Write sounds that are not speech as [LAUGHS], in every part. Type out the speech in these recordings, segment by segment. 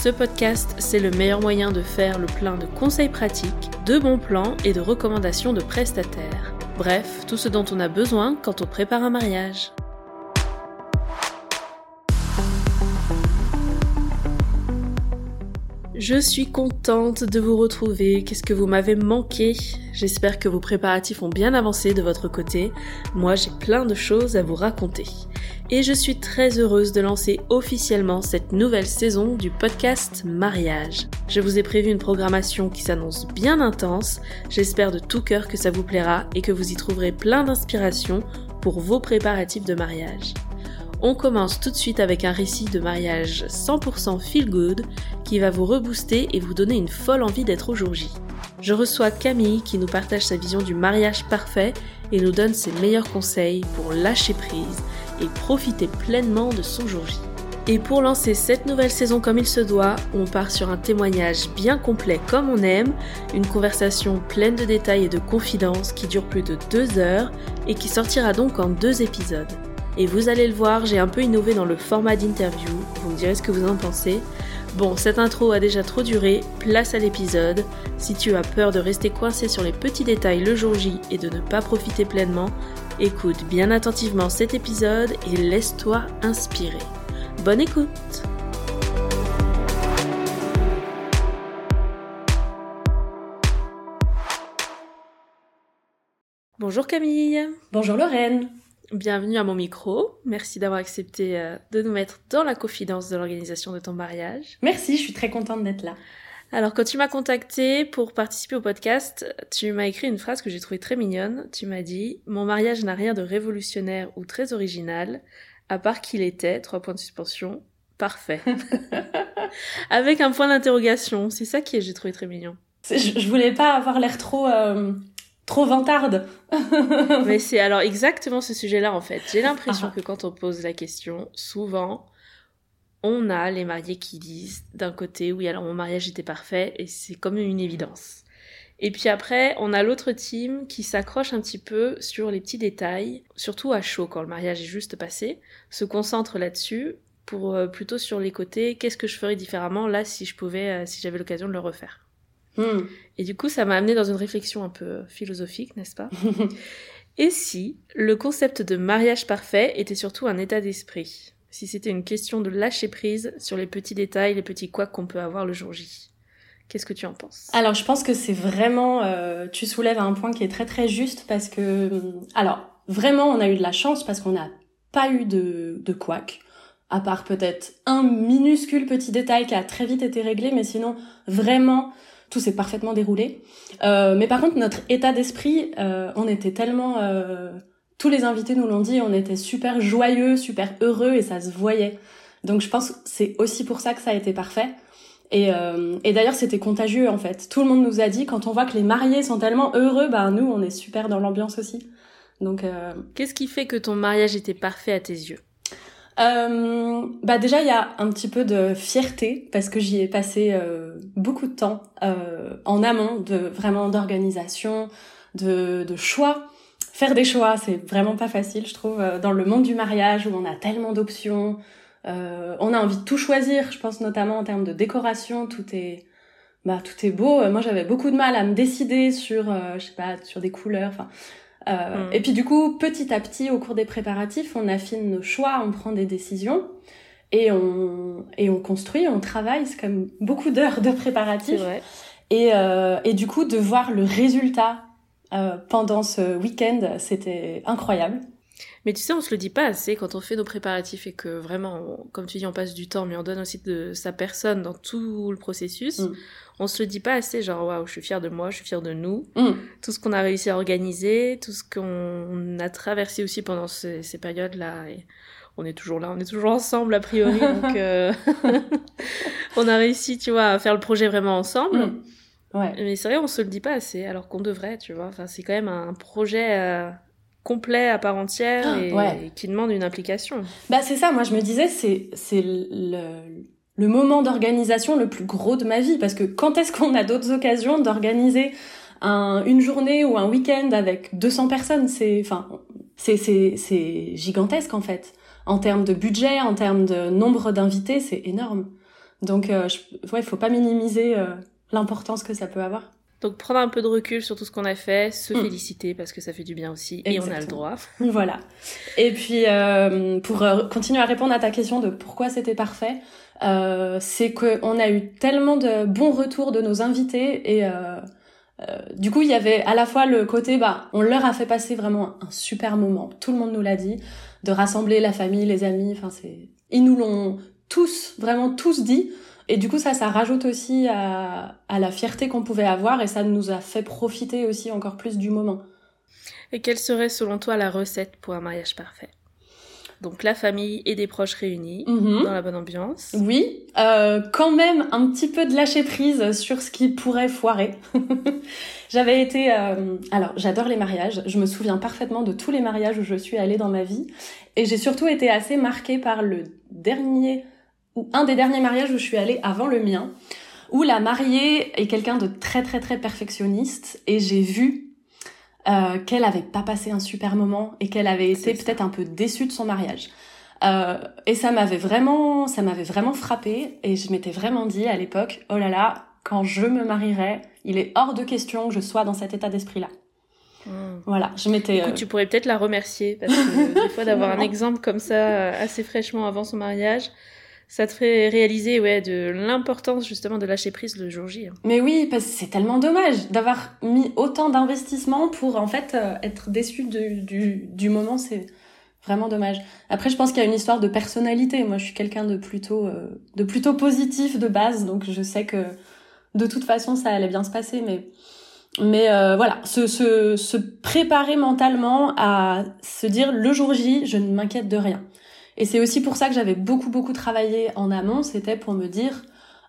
Ce podcast, c'est le meilleur moyen de faire le plein de conseils pratiques, de bons plans et de recommandations de prestataires. Bref, tout ce dont on a besoin quand on prépare un mariage. Je suis contente de vous retrouver. Qu'est-ce que vous m'avez manqué? J'espère que vos préparatifs ont bien avancé de votre côté. Moi, j'ai plein de choses à vous raconter. Et je suis très heureuse de lancer officiellement cette nouvelle saison du podcast Mariage. Je vous ai prévu une programmation qui s'annonce bien intense. J'espère de tout cœur que ça vous plaira et que vous y trouverez plein d'inspiration pour vos préparatifs de mariage. On commence tout de suite avec un récit de mariage 100% feel good qui va vous rebooster et vous donner une folle envie d'être au jour J. Je reçois Camille qui nous partage sa vision du mariage parfait et nous donne ses meilleurs conseils pour lâcher prise et profiter pleinement de son jour J. Et pour lancer cette nouvelle saison comme il se doit, on part sur un témoignage bien complet comme on aime, une conversation pleine de détails et de confidences qui dure plus de deux heures et qui sortira donc en deux épisodes. Et vous allez le voir, j'ai un peu innové dans le format d'interview, vous me direz ce que vous en pensez. Bon, cette intro a déjà trop duré, place à l'épisode. Si tu as peur de rester coincé sur les petits détails le jour J et de ne pas profiter pleinement, écoute bien attentivement cet épisode et laisse-toi inspirer. Bonne écoute Bonjour Camille Bonjour Lorraine Bienvenue à mon micro. Merci d'avoir accepté euh, de nous mettre dans la confidence de l'organisation de ton mariage. Merci, je suis très contente d'être là. Alors, quand tu m'as contacté pour participer au podcast, tu m'as écrit une phrase que j'ai trouvée très mignonne. Tu m'as dit Mon mariage n'a rien de révolutionnaire ou très original, à part qu'il était, trois points de suspension, parfait. [LAUGHS] Avec un point d'interrogation. C'est ça qui j'ai trouvé très mignon. Je, je voulais pas avoir l'air trop. Euh, trop vantarde. [LAUGHS] Mais c'est alors exactement ce sujet-là en fait. J'ai l'impression ah. que quand on pose la question, souvent, on a les mariés qui disent d'un côté, oui, alors mon mariage était parfait et c'est comme une évidence. Et puis après, on a l'autre team qui s'accroche un petit peu sur les petits détails, surtout à chaud quand le mariage est juste passé, se concentre là-dessus pour euh, plutôt sur les côtés, qu'est-ce que je ferais différemment là si je pouvais, euh, si j'avais l'occasion de le refaire. Hmm. Et du coup, ça m'a amené dans une réflexion un peu philosophique, n'est-ce pas [LAUGHS] Et si le concept de mariage parfait était surtout un état d'esprit? Si c'était une question de lâcher prise sur les petits détails, les petits couacs qu'on peut avoir le jour J? Qu'est-ce que tu en penses? Alors, je pense que c'est vraiment... Euh, tu soulèves un point qui est très très juste parce que... Alors, vraiment, on a eu de la chance parce qu'on n'a pas eu de, de couac à part peut-être un minuscule petit détail qui a très vite été réglé, mais sinon, vraiment, tout s'est parfaitement déroulé. Euh, mais par contre, notre état d'esprit, euh, on était tellement... Euh, tous les invités nous l'ont dit, on était super joyeux, super heureux et ça se voyait. Donc je pense que c'est aussi pour ça que ça a été parfait. Et, euh, et d'ailleurs, c'était contagieux en fait. Tout le monde nous a dit, quand on voit que les mariés sont tellement heureux, ben nous, on est super dans l'ambiance aussi. Donc, euh, qu'est-ce qui fait que ton mariage était parfait à tes yeux? Euh, bah déjà il y a un petit peu de fierté parce que j'y ai passé euh, beaucoup de temps euh, en amont de vraiment d'organisation, de, de choix. Faire des choix, c'est vraiment pas facile, je trouve, euh, dans le monde du mariage où on a tellement d'options. Euh, on a envie de tout choisir, je pense notamment en termes de décoration, tout est bah tout est beau. Moi j'avais beaucoup de mal à me décider sur je sais pas sur des couleurs. Enfin euh, mm. Et puis du coup, petit à petit, au cours des préparatifs, on affine nos choix, on prend des décisions et on et on construit, on travaille. C'est comme beaucoup d'heures de préparatifs. Et euh, et du coup, de voir le résultat euh, pendant ce week-end, c'était incroyable. Mais tu sais, on se le dit pas assez quand on fait nos préparatifs et que vraiment, comme tu dis, on passe du temps, mais on donne aussi de sa personne dans tout le processus. Mm. On se le dit pas assez, genre, waouh, je suis fière de moi, je suis fière de nous. Mm. Tout ce qu'on a réussi à organiser, tout ce qu'on a traversé aussi pendant ces, périodes-là. Et on est toujours là, on est toujours ensemble, a priori. [LAUGHS] donc, euh, [LAUGHS] on a réussi, tu vois, à faire le projet vraiment ensemble. Mm. Ouais. Mais c'est vrai, on se le dit pas assez, alors qu'on devrait, tu vois. Enfin, c'est quand même un projet euh, complet à part entière Ah, et, ouais. et qui demande une implication. Bah c'est ça, moi je me disais c'est c'est le le moment d'organisation le plus gros de ma vie parce que quand est-ce qu'on a d'autres occasions d'organiser un, une journée ou un week-end avec 200 personnes? C'est enfin c'est c'est c'est gigantesque en fait en termes de budget en termes de nombre d'invités c'est énorme donc euh, je, ouais faut pas minimiser euh, l'importance que ça peut avoir Donc prendre un peu de recul sur tout ce qu'on a fait, se Mm. féliciter parce que ça fait du bien aussi et on a le droit. [LAUGHS] Voilà. Et puis, euh, pour euh, continuer à répondre à ta question de pourquoi c'était parfait, euh, c'est qu'on a eu tellement de bons retours de nos invités et euh, euh, du coup, il y avait à la fois le côté, bah, on leur a fait passer vraiment un super moment. Tout le monde nous l'a dit, de rassembler la famille, les amis. Enfin, c'est, ils nous l'ont tous, vraiment tous dit. Et du coup, ça, ça rajoute aussi à, à la fierté qu'on pouvait avoir et ça nous a fait profiter aussi encore plus du moment. Et quelle serait selon toi la recette pour un mariage parfait? Donc la famille et des proches réunis Mhm. dans la bonne ambiance. Oui, euh, quand même un petit peu de lâcher prise sur ce qui pourrait foirer. [LAUGHS] J'avais été, euh, alors j'adore les mariages. Je me souviens parfaitement de tous les mariages où je suis allée dans ma vie, et j'ai surtout été assez marquée par le dernier ou un des derniers mariages où je suis allée avant le mien, où la mariée est quelqu'un de très très très perfectionniste, et j'ai vu euh, qu'elle avait pas passé un super moment et qu'elle avait été peut-être un peu déçue de son mariage. Euh, et ça m'avait vraiment, ça m'avait vraiment frappé et je m'étais vraiment dit à l'époque, oh là là, quand je me marierai, il est hors de question que je sois dans cet état d'esprit-là. Mm. Voilà, je m'étais. Écoute, euh, tu pourrais peut-être la remercier parce que des fois d'avoir un exemple comme ça euh, assez fraîchement avant son mariage, ça te ferait réaliser ouais de l'importance justement de lâcher prise le jour J. hein. Mais oui, parce que c'est tellement dommage d'avoir mis autant d'investissement pour en fait euh, être déçu du, du, du moment. C'est vraiment dommage. Après, je pense qu'il y a une histoire de personnalité. Moi, je suis quelqu'un de plutôt euh, de plutôt positif de base, donc je sais que de toute façon ça allait bien se passer. Mais mais euh, voilà, se, se se préparer mentalement à se dire le jour J, je ne m'inquiète de rien. Et c'est aussi pour ça que j'avais beaucoup beaucoup travaillé en amont. C'était pour me dire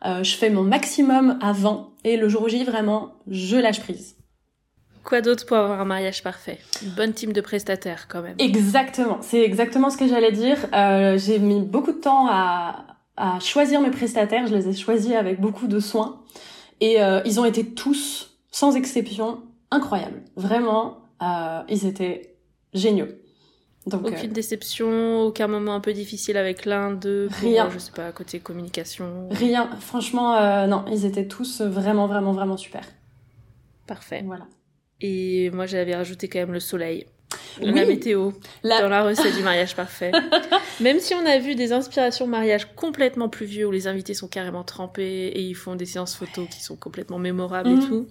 euh, je fais mon maximum avant et le jour J, vraiment, je lâche prise. Quoi d'autre pour avoir un mariage parfait? Une bonne team de prestataires quand même. Exactement, c'est exactement ce que j'allais dire. Euh, j'ai mis beaucoup de temps à, à choisir mes prestataires, je les ai choisis avec beaucoup de soin. Et euh, ils ont été tous, sans exception, incroyables. Vraiment, euh, ils étaient géniaux. Donc, euh, Aucune déception, aucun moment un peu difficile avec l'un d'eux. Rien. euh, Je sais pas, côté communication. rien, franchement, euh, non, ils étaient tous vraiment, vraiment, vraiment super. Parfait. Voilà. Et moi j'avais rajouté quand même le soleil. Oui. La météo La- dans la recette [LAUGHS] du mariage parfait. Même si on a vu des inspirations mariage complètement pluvieux où les invités sont carrément trempés et ils font des séances photos qui sont complètement mémorables et Mhm. tout.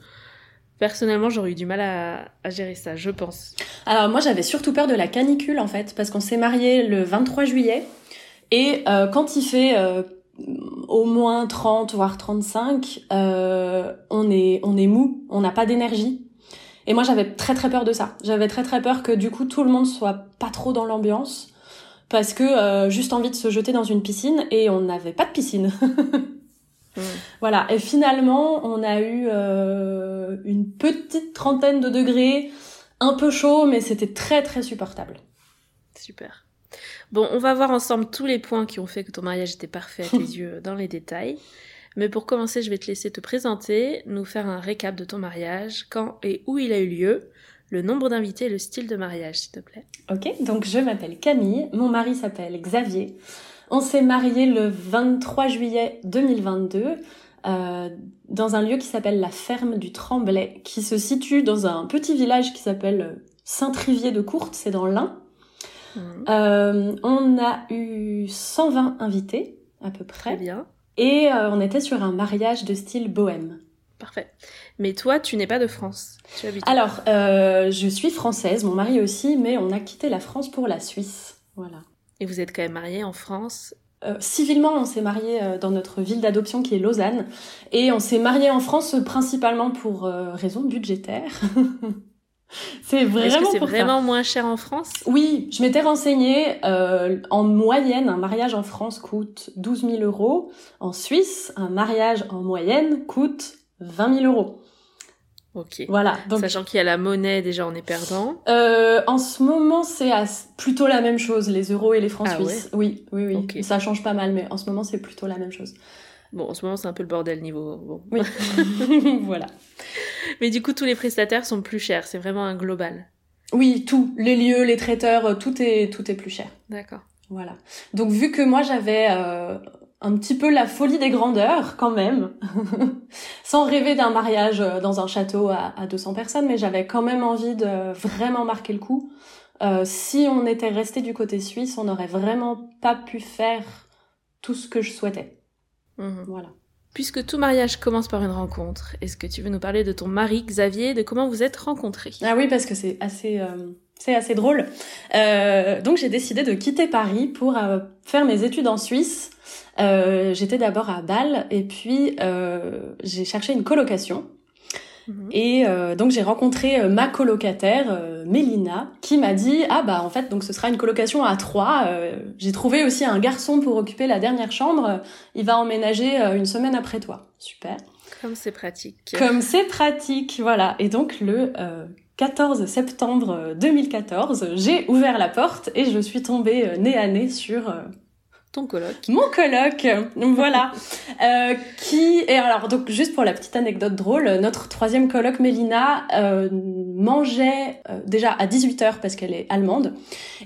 Personnellement, j'aurais eu du mal à, gérer ça, je pense. Alors moi j'avais surtout peur de la canicule en fait parce qu'on s'est marié le 23 juillet et euh, quand il fait euh, au moins 30 voire 35 euh, on est on est mou, on n'a pas d'énergie. Et moi j'avais très très peur de ça. J'avais très très peur que du coup tout le monde soit pas trop dans l'ambiance parce que euh, juste envie de se jeter dans une piscine et on n'avait pas de piscine. [LAUGHS] Mm. Voilà, et finalement, on a eu euh, une petite trentaine de degrés, un peu chaud, mais c'était très très supportable. Super. Bon, on va voir ensemble tous les points qui ont fait que ton mariage était parfait à tes [LAUGHS] yeux dans les détails. Mais pour commencer, je vais te laisser te présenter, nous faire un récap de ton mariage, quand et où il a eu lieu, le nombre d'invités et le style de mariage, s'il te plaît. Ok, donc je m'appelle Camille, mon mari s'appelle Xavier. On s'est mariés le 23 juillet 2022 euh, dans un lieu qui s'appelle la ferme du Tremblay, qui se situe dans un petit village qui s'appelle Saint-Trivier de Courte, c'est dans l'Ain. Mhm. Euh, on a eu 120 invités à peu Très près. bien. Et euh, on était sur un mariage de style bohème. Parfait. Mais toi, tu n'es pas de France. Tu habites. Alors, euh, je suis française, mon mari aussi, mais on a quitté la France pour la Suisse. Voilà. Et vous êtes quand même mariés en France. Euh, civilement, on s'est marié euh, dans notre ville d'adoption qui est Lausanne. Et on s'est marié en France principalement pour euh, raisons budgétaires. [LAUGHS] c'est vraiment c'est vraiment moins cher en France? Oui, je m'étais renseignée. euh, en moyenne, un mariage en France coûte 12 000 euros. En Suisse, un mariage en moyenne coûte 20 000 euros. Ok. Voilà. Donc, Sachant qu'il y a la monnaie, déjà, on est perdant. euh, en ce moment, c'est plutôt la même chose, les euros et les francs Ah suisses. Oui, oui, oui. Ça change pas mal, mais en ce moment, c'est plutôt la même chose. Bon, en ce moment, c'est un peu le bordel niveau. Bon. Oui. [LAUGHS] [LAUGHS] voilà. Mais du coup, tous les prestataires sont plus chers. C'est vraiment un global. Oui, tout. Les lieux, les traiteurs, euh, tout est, tout est plus cher. D'accord. Voilà. Donc vu que moi j'avais euh, un petit peu la folie des grandeurs quand même, [LAUGHS] sans rêver d'un mariage euh, dans un château à, à 200 personnes, mais j'avais quand même envie de vraiment marquer le coup. Euh, si on était resté du côté suisse, on n'aurait vraiment pas pu faire tout ce que je souhaitais. Mhm. Voilà. Puisque tout mariage commence par une rencontre, est-ce que tu veux nous parler de ton mari Xavier, de comment vous êtes rencontrés? Ah oui, parce que c'est assez, euh, c'est assez drôle. Euh, donc j'ai décidé de quitter Paris pour euh, faire mes études en Suisse. Euh, J'étais d'abord à Bâle et puis euh, j'ai cherché une colocation. Mhm. Et euh, donc j'ai rencontré ma colocataire Mélina qui m'a dit ah bah en fait donc ce sera une colocation à trois. J'ai trouvé aussi un garçon pour occuper la dernière chambre. Il va emménager une semaine après toi. Super. Comme c'est pratique. Comme c'est pratique, voilà. Et donc le euh, 14 septembre 2014, j'ai ouvert la porte et je suis tombée euh, nez à nez sur euh, Ton coloc. mon coloc, voilà, [LAUGHS] euh, qui et alors donc juste pour la petite anecdote drôle, notre troisième coloc Mélina euh, mangeait euh, déjà à 18h parce qu'elle est allemande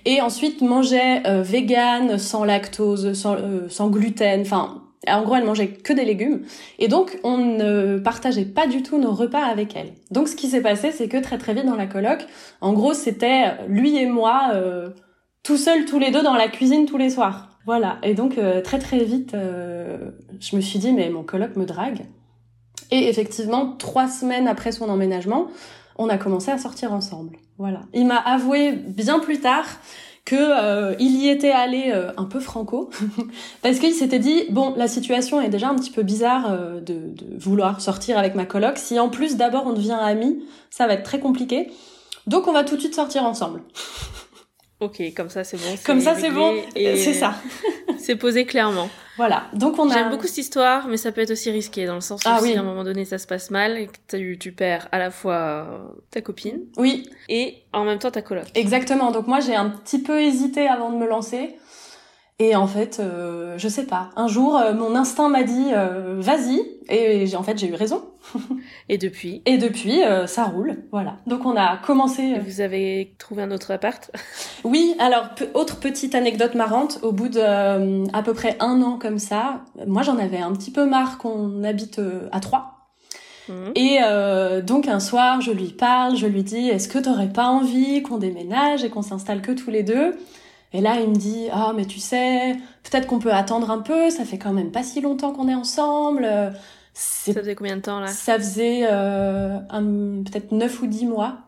et ensuite mangeait euh, vegan, sans lactose, sans, euh, sans gluten, enfin en gros elle mangeait que des légumes et donc on ne partageait pas du tout nos repas avec elle. Donc ce qui s'est passé c'est que très très vite dans la coloc, en gros c'était lui et moi euh, tout seuls tous les deux dans la cuisine tous les soirs. Voilà, et donc euh, très très vite, euh, je me suis dit mais mon coloc me drague. Et effectivement, trois semaines après son emménagement, on a commencé à sortir ensemble. Voilà. Il m'a avoué bien plus tard que euh, il y était allé euh, un peu franco. [LAUGHS] Parce qu'il s'était dit bon la situation est déjà un petit peu bizarre euh, de, de vouloir sortir avec ma coloc. Si en plus d'abord on devient amis ça va être très compliqué. Donc on va tout de suite sortir ensemble. Ok, comme ça c'est bon. comme ça c'est bon. et c'est ça. [LAUGHS] C'est posé clairement. Voilà donc on a J'aime beaucoup cette histoire, mais ça peut être aussi risqué dans le sens où Ah si oui. à un moment donné ça se passe mal et que tu, tu perds à la fois euh, ta copine oui et en même temps ta coloc. Exactement. Donc moi j'ai un petit peu hésité avant de me lancer. Et en fait, euh, je sais pas. Un jour, euh, mon instinct m'a dit euh, vas-y. Et en fait j'ai eu raison. [LAUGHS] Et depuis, Et depuis, euh, ça roule. Voilà. Donc on a commencé. euh, vous avez trouvé un autre appart? [LAUGHS] Oui. Alors autre petite anecdote marrante. Au bout de euh, à peu près un an comme ça, moi j'en avais un petit peu marre qu'on habite euh, à trois. Mhm. Et euh, donc un soir, je lui parle, je lui dis est-ce que t'aurais pas envie qu'on déménage et qu'on s'installe que tous les deux? Et là, il me dit ah mais tu sais, peut-être qu'on peut attendre un peu, ça fait quand même pas si longtemps qu'on est ensemble. Ça faisait combien de temps là? Ça faisait euh, un- peut-être 9 ou 10 mois.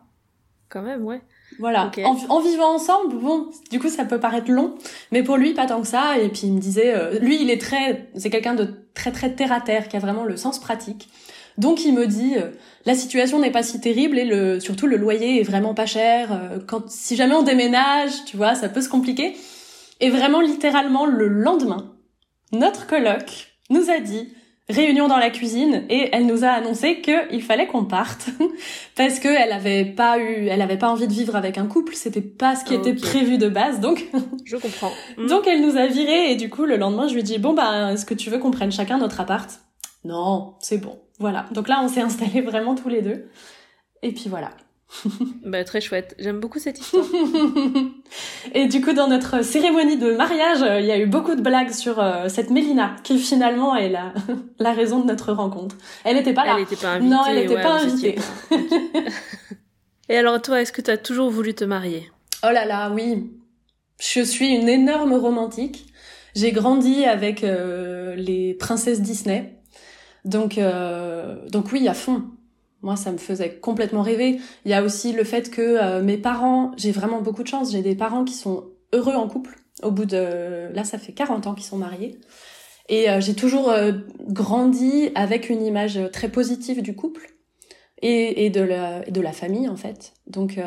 Quand même, ouais. Voilà. En vivant ensemble, bon, du coup, ça peut paraître long, mais pour lui, pas tant que ça. Et puis, il me disait, euh, lui, il est très, c'est quelqu'un de très, très terre à terre, qui a vraiment le sens pratique. Donc, il me dit, euh, la situation n'est pas si terrible et le, surtout, le loyer est vraiment pas cher. euh, quand, si jamais on déménage, tu vois, ça peut se compliquer. Et vraiment, littéralement, le lendemain, notre coloc nous a dit, réunion dans la cuisine et elle nous a annoncé qu'il fallait qu'on parte [LAUGHS] parce que elle avait pas eu elle avait pas envie de vivre avec un couple. C'était pas ce qui était prévu de base donc [LAUGHS] Je comprends. [LAUGHS] Donc elle nous a viré et du coup le lendemain je lui ai dit bon bah est-ce que tu veux qu'on prenne chacun notre appart? Non c'est bon. Voilà. Donc là on s'est installés vraiment tous les deux. Et puis voilà [LAUGHS] Bah, très chouette. J'aime beaucoup cette histoire. [LAUGHS] et du coup dans notre cérémonie de mariage euh, il y a eu beaucoup de blagues sur euh, cette Mélina qui finalement est la [LAUGHS] la raison de notre rencontre elle était pas là Elle n'était pas invitée. Non, elle était ouais, pas invitée. pas. Et alors, toi, est-ce que tu as toujours voulu te marier? Oh là là, oui. Je suis une énorme romantique. J'ai grandi avec euh, les princesses Disney. Donc, euh, donc oui, à fond. Moi, ça me faisait complètement rêver. Il y a aussi le fait que euh, mes parents, j'ai vraiment beaucoup de chance. J'ai des parents qui sont heureux en couple. Au bout de... Là, ça fait 40 ans qu'ils sont mariés. Et euh, j'ai toujours euh, grandi avec une image très positive du couple et, et de, la, et de la famille, en fait. Donc,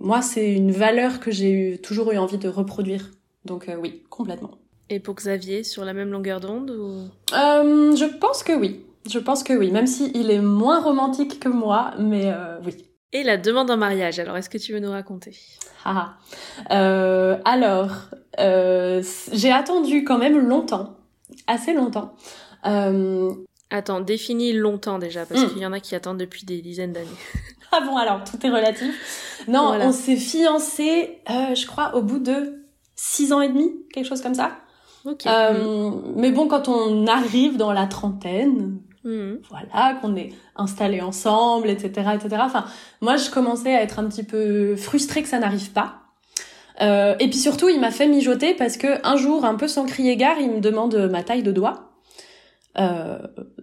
moi, c'est une valeur que j'ai eu, toujours eu envie de reproduire. Donc oui, complètement. Et pour Xavier, sur la même longueur d'onde ou... Je pense que oui. Je pense que oui, même si il est moins romantique que moi, mais euh, oui. Et la demande en mariage, alors est-ce que tu veux nous raconter? Ah, euh, Alors, euh, j'ai attendu quand même longtemps, assez longtemps. Euh... Attends, définis longtemps déjà, parce hmm. qu'il y en a qui attendent depuis des dizaines d'années. [LAUGHS] ah bon, alors tout est relatif. Non, on s'est fiancés, euh, je crois, au bout de six ans et demi, quelque chose comme ça. Ok. Euh, mais bon, quand on arrive dans la trentaine, hmm. voilà, qu'on est installés ensemble, etc., etc. Enfin, moi, je commençais à être un petit peu frustrée que ça n'arrive pas. Euh, et puis surtout, il m'a fait mijoter parce que un jour, un peu sans crier gare, il me demande ma taille de doigt. Euh,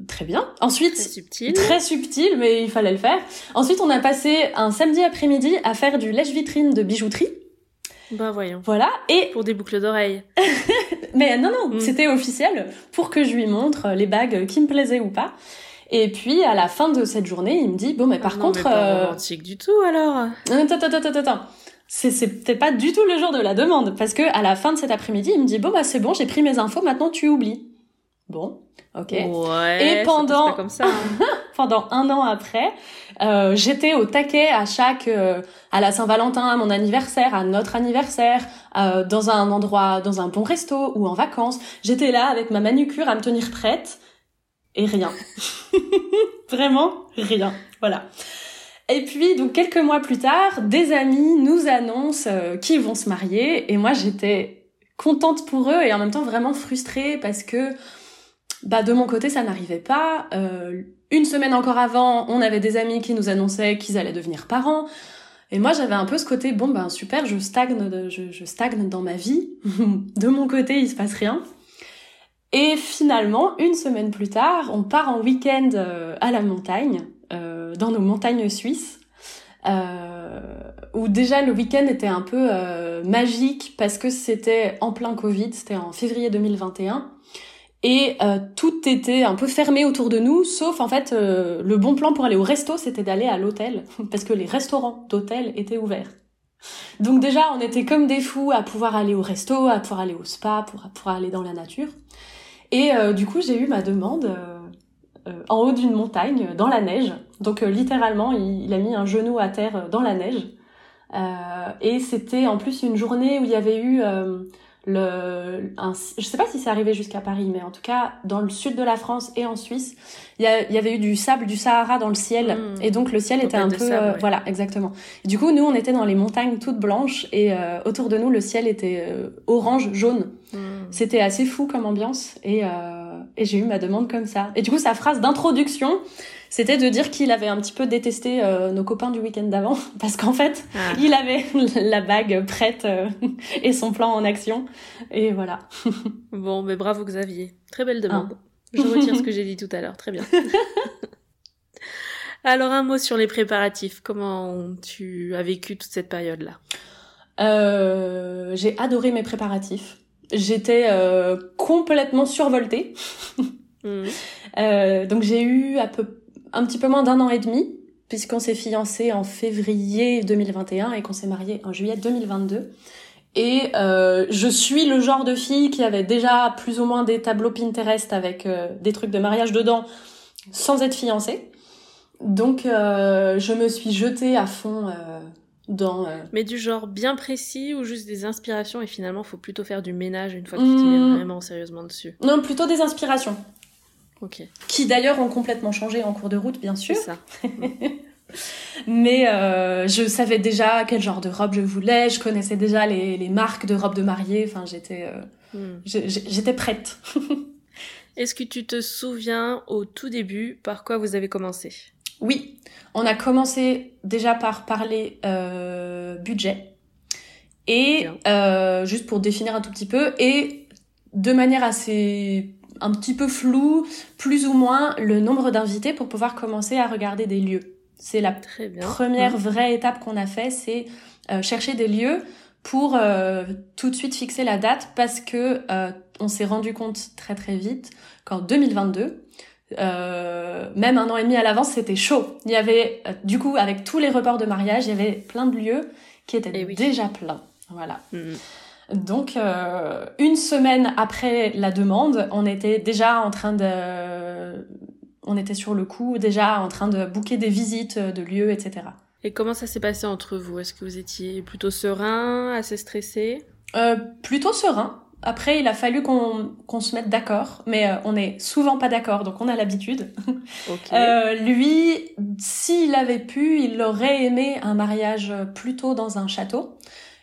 très bien. Ensuite, très subtil. très subtil, mais il fallait le faire. Ensuite, on a passé un samedi après-midi à faire du lèche-vitrine de bijouterie. Bah voyons. Voilà. Et pour des boucles d'oreilles. [LAUGHS] mais non, non, mm. c'était officiel pour que je lui montre les bagues qui me plaisaient ou pas. Et puis à la fin de cette journée, il me dit bon, mais par ah contre. Mais pas euh, romantique du tout alors. Attends, attends, attends, attends. C'était pas du tout le jour de la demande parce que à la fin de cet après-midi, il me dit bon bah c'est bon, j'ai pris mes infos, maintenant tu oublies. Bon, ok. Ouais. Et pendant pas comme ça, hein. [LAUGHS] pendant un an après, euh, j'étais au taquet à chaque euh, à la Saint-Valentin, à mon anniversaire, à notre anniversaire, euh, dans un endroit, dans un bon resto ou en vacances. J'étais là avec ma manucure à me tenir prête et rien. [LAUGHS] Vraiment rien. Voilà. Et puis, donc quelques mois plus tard, des amis nous annoncent euh, qu'ils vont se marier et moi j'étais contente pour eux et en même temps vraiment frustrée parce que bah de mon côté ça n'arrivait pas. Euh, une semaine encore avant, on avait des amis qui nous annonçaient qu'ils allaient devenir parents. Et moi j'avais un peu ce côté bon ben super, je stagne, je, stagne dans ma vie. [LAUGHS] de mon côté il se passe rien. Et finalement, une semaine plus tard, on part en week-end euh, à la montagne, euh, dans nos montagnes suisses, euh, où déjà le week-end était un peu euh, magique parce que c'était en plein Covid, c'était en février 2021. Et euh, tout était un peu fermé autour de nous, sauf en fait le bon plan pour aller au resto, c'était d'aller à l'hôtel, [LAUGHS] parce que les restaurants d'hôtel étaient ouverts. Donc déjà, on était comme des fous à pouvoir aller au resto, à pouvoir aller au spa, pour, pouvoir aller dans la nature. Et euh, du coup, j'ai eu ma demande euh, euh, en haut d'une montagne, dans la neige. Donc littéralement, il, a mis un genou à terre dans la neige. et c'était en plus une journée où il y avait eu le, un, je sais pas si c'est arrivé jusqu'à Paris, mais en tout cas dans le sud de la France et en Suisse, il y, avait eu du sable du Sahara dans le ciel, mmh. et donc le ciel était un peu, sable, voilà, exactement. du coup, nous on était dans les montagnes toutes blanches et autour de nous le ciel était orange, jaune. Mmh. C'était assez fou comme ambiance et, euh, et j'ai eu ma demande comme ça. Et du coup, sa phrase d'introduction, c'était de dire qu'il avait un petit peu détesté euh, nos copains du week-end d'avant [LAUGHS] parce qu'en fait, ah. il avait [LAUGHS] la bague prête euh, [LAUGHS] et son plan en action. Et voilà. bon, mais bravo Xavier. Très belle demande. Ah. Je retire ce que j'ai dit tout à l'heure. Très bien. Alors un mot sur les préparatifs. Comment tu as vécu toute cette période-là? Euh, J'ai adoré mes préparatifs j'étais euh, complètement survoltée. Mmh. [LAUGHS] euh, donc j'ai eu à peu, un petit peu moins d'un an et demi, puisqu'on s'est fiancé en février 2021 et qu'on s'est marié en juillet 2022. Et euh, je suis le genre de fille qui avait déjà plus ou moins des tableaux Pinterest avec euh, des trucs de mariage dedans, sans être fiancée. Donc euh, je me suis jetée à fond dans... Euh, Mais du genre bien précis ou juste des inspirations et finalement faut plutôt faire du ménage une fois que tu t'y mets Mmh. vraiment sérieusement dessus Non, plutôt des inspirations. Ok, Qui d'ailleurs ont complètement changé en cours de route, bien c'est sûr. ça. [LAUGHS] Mais euh, je savais déjà quel genre de robe je voulais, je connaissais déjà les, les marques de robes de mariée, enfin j'étais euh, Hmm. j'étais prête. [LAUGHS] Est-ce que tu te souviens au tout début par quoi vous avez commencé? Oui, on a commencé déjà par parler euh, budget. Et euh, juste pour définir un tout petit peu, et de manière assez un petit peu floue, plus ou moins le nombre d'invités pour pouvoir commencer à regarder des lieux. C'est la Très bien. première Mhm. vraie étape qu'on a fait, c'est euh, chercher des lieux pour euh, tout de suite fixer la date parce que euh, on s'est rendu compte très très vite qu'en 2022, euh, même un an et demi à l'avance, c'était chaud. Il y avait euh, du coup avec tous les reports de mariage, il y avait plein de lieux qui étaient Eh oui. déjà pleins. Voilà. Mhm. Donc, euh, une semaine après la demande, on était déjà en train de... on était sur le coup déjà en train de booker des visites de lieux, etc. Et comment ça s'est passé entre vous? Est-ce que vous étiez plutôt serein, assez stressé? Euh, Plutôt serein. Après, il a fallu qu'on qu'on se mette d'accord, mais euh, on est souvent pas d'accord, donc on a l'habitude. Ok. [LAUGHS] Euh, lui, s'il avait pu, il aurait aimé un mariage plutôt dans un château.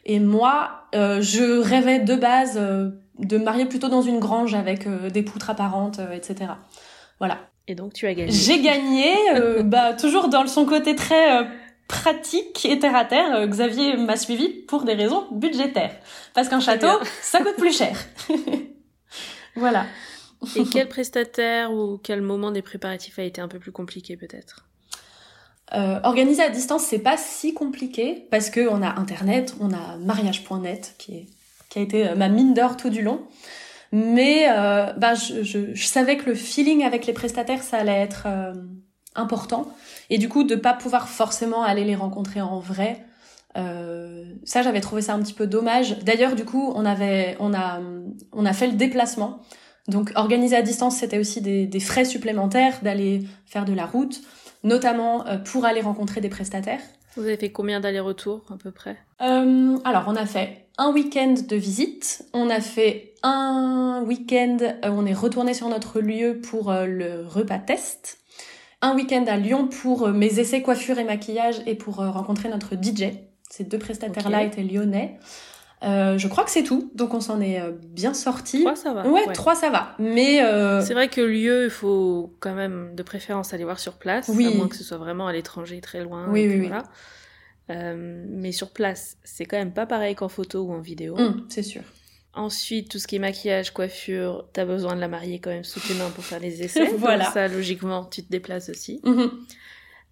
Et moi, euh, je rêvais de base euh, de me marier plutôt dans une grange avec euh, des poutres apparentes, euh, etc. Voilà. Et donc tu as gagné. J'ai gagné, euh, [LAUGHS] bah toujours dans son côté très euh, pratique et terre à terre. euh, Xavier m'a suivi pour des raisons budgétaires, parce qu'un château, bien. [LAUGHS] ça coûte plus cher. [LAUGHS] voilà. Et quel prestataire ou quel moment des préparatifs a été un peu plus compliqué peut-être? Euh, organiser à distance, c'est pas si compliqué parce que on a internet, on a mariage.net qui est qui a été euh, ma mine d'or tout du long. Mais euh, bah je, je, je savais que le feeling avec les prestataires ça allait être euh, important et du coup de pas pouvoir forcément aller les rencontrer en vrai. Euh, ça j'avais trouvé ça un petit peu dommage. D'ailleurs du coup on avait on a on a fait le déplacement. Donc organiser à distance c'était aussi des, des frais supplémentaires d'aller faire de la route notamment euh, pour aller rencontrer des prestataires. Vous avez fait combien d'allers-retours à peu près? Euh, alors, on a fait un week-end de visite, on a fait un week-end, euh, on est retourné sur notre lieu pour euh, le repas test, un week-end à Lyon pour euh, mes essais coiffure et maquillage et pour euh, rencontrer notre DJ. Ces deux prestataires-là Ok. étaient lyonnais. Euh, je crois que c'est tout, donc on s'en est bien sorti. Trois, ça va. Ouais, trois ça va. Mais euh, C'est vrai que lieu, il faut quand même de préférence aller voir sur place, Oui. à moins que ce soit vraiment à l'étranger, très loin. Oui, et oui. Euh, mais sur place, c'est quand même pas pareil qu'en photo ou en vidéo. hum, c'est sûr. Ensuite, tout ce qui est maquillage, coiffure, t'as besoin de la mariée quand même sous tes mains pour faire les essais. [LAUGHS] Voilà. Donc ça, logiquement, tu te déplaces aussi. Mhm.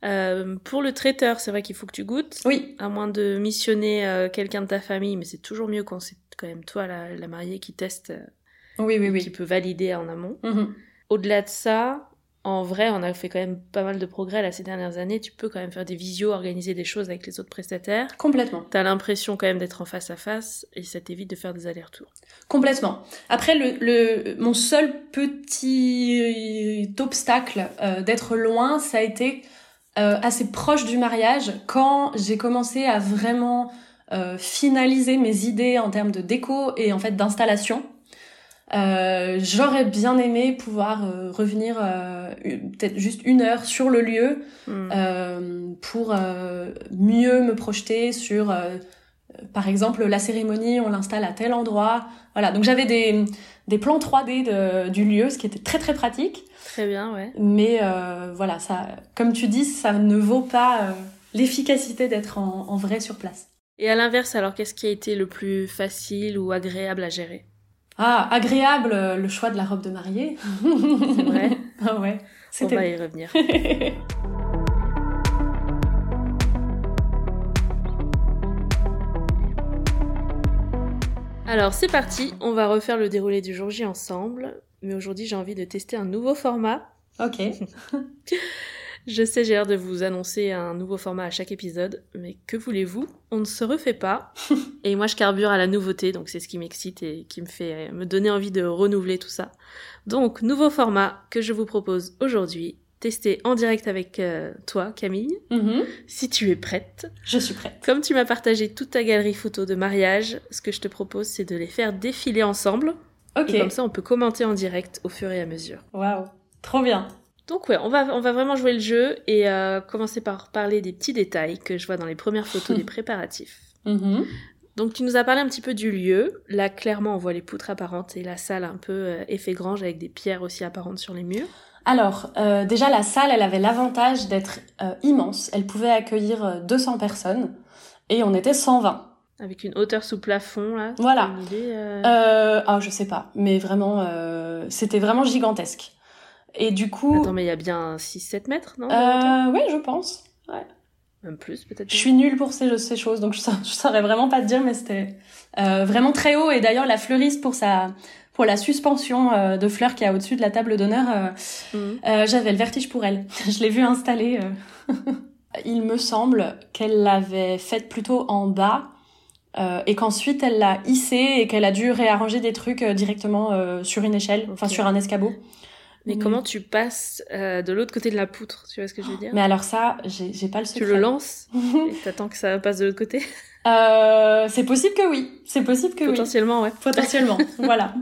Euh, pour le traiteur, c'est vrai qu'il faut que tu goûtes. Oui, À moins de missionner euh, quelqu'un de ta famille, mais c'est toujours mieux quand c'est quand même toi, la, la mariée, qui teste, euh, oui, oui, qui oui. peut valider en amont. Mhm. Au-delà de ça, en vrai, on a fait quand même pas mal de progrès là ces dernières années. Tu peux quand même faire des visios, organiser des choses avec les autres prestataires. Complètement. T'as l'impression quand même d'être en face à face et ça t'évite de faire des allers-retours. Complètement. Après, le, le, mon seul petit obstacle euh, d'être loin, ça a été euh, assez proche du mariage, quand j'ai commencé à vraiment euh, finaliser mes idées en termes de déco et en fait d'installation. Euh, J'aurais bien aimé pouvoir euh, revenir euh, peut-être juste une heure sur le lieu euh, pour euh, mieux me projeter sur, par exemple, la cérémonie, on l'installe à tel endroit. Voilà, donc j'avais des, des plans 3D de, du lieu, ce qui était très très pratique. Très bien, ouais. Mais euh, voilà, ça, comme tu dis, ça ne vaut pas l'efficacité d'être en, en vrai sur place. Et à l'inverse, alors qu'est-ce qui a été le plus facile ou agréable à gérer? Ah, agréable euh, le choix de la robe de mariée. C'est vrai [LAUGHS] ah ouais, On va y revenir. [LAUGHS] Alors c'est parti, on va refaire le déroulé du jour J ensemble. Mais aujourd'hui j'ai envie de tester un nouveau format. ok. [LAUGHS] Je sais j'ai l'air de vous annoncer un nouveau format à chaque épisode, mais que voulez-vous? On ne se refait pas. [LAUGHS] et moi je carbure à la nouveauté, donc c'est ce qui m'excite et qui me fait me donner envie de renouveler tout ça. Donc nouveau format que je vous propose aujourd'hui, tester en direct avec euh, toi Camille, Mhm. si tu es prête. Je suis prête. Comme tu m'as partagé toute ta galerie photo de mariage, ce que je te propose c'est de les faire défiler ensemble. Ok. Et comme ça on peut commenter en direct au fur et à mesure. Waouh. Trop bien. Donc ouais, on va, on va vraiment jouer le jeu et euh, commencer par parler des petits détails que je vois dans les premières photos [LAUGHS] des préparatifs. Mhm. Donc tu nous as parlé un petit peu du lieu. Là clairement on voit les poutres apparentes et la salle un peu euh, effet grange avec des pierres aussi apparentes sur les murs. Alors, euh, déjà, la salle, elle avait l'avantage d'être euh, immense. Elle pouvait accueillir euh, 200 personnes et on était 120. Avec une hauteur sous plafond là. Voilà. T'as une idée, euh, Euh, ah, je sais pas, mais vraiment, euh, c'était vraiment gigantesque. Et du coup, Attends mais il y a bien 6-7 mètres non euh, ouais, je pense. Même plus peut-être. Je suis nulle pour ces, ces choses, donc je, je saurais vraiment pas te dire, mais c'était euh, vraiment très haut. Et d'ailleurs, la fleuriste pour sa pour la suspension euh, de fleurs qui a au-dessus de la table d'honneur, euh, Mhm. J'avais le vertige pour elle. [LAUGHS] Je l'ai vue installée. euh. [LAUGHS] Il me semble qu'elle l'avait faite plutôt en bas euh, et qu'ensuite elle l'a hissée et qu'elle a dû réarranger des trucs euh, directement euh, sur une échelle, enfin sur un escabeau. Mais comment tu passes euh, de l'autre côté de la poutre Tu vois ce que je veux dire? Mais alors ça, j'ai pas le secret. Tu le lances [LAUGHS] et t'attends que ça passe de l'autre côté? Euh, C'est possible que oui. C'est possible que Potentiellement, ouais. Potentiellement, [LAUGHS] voilà.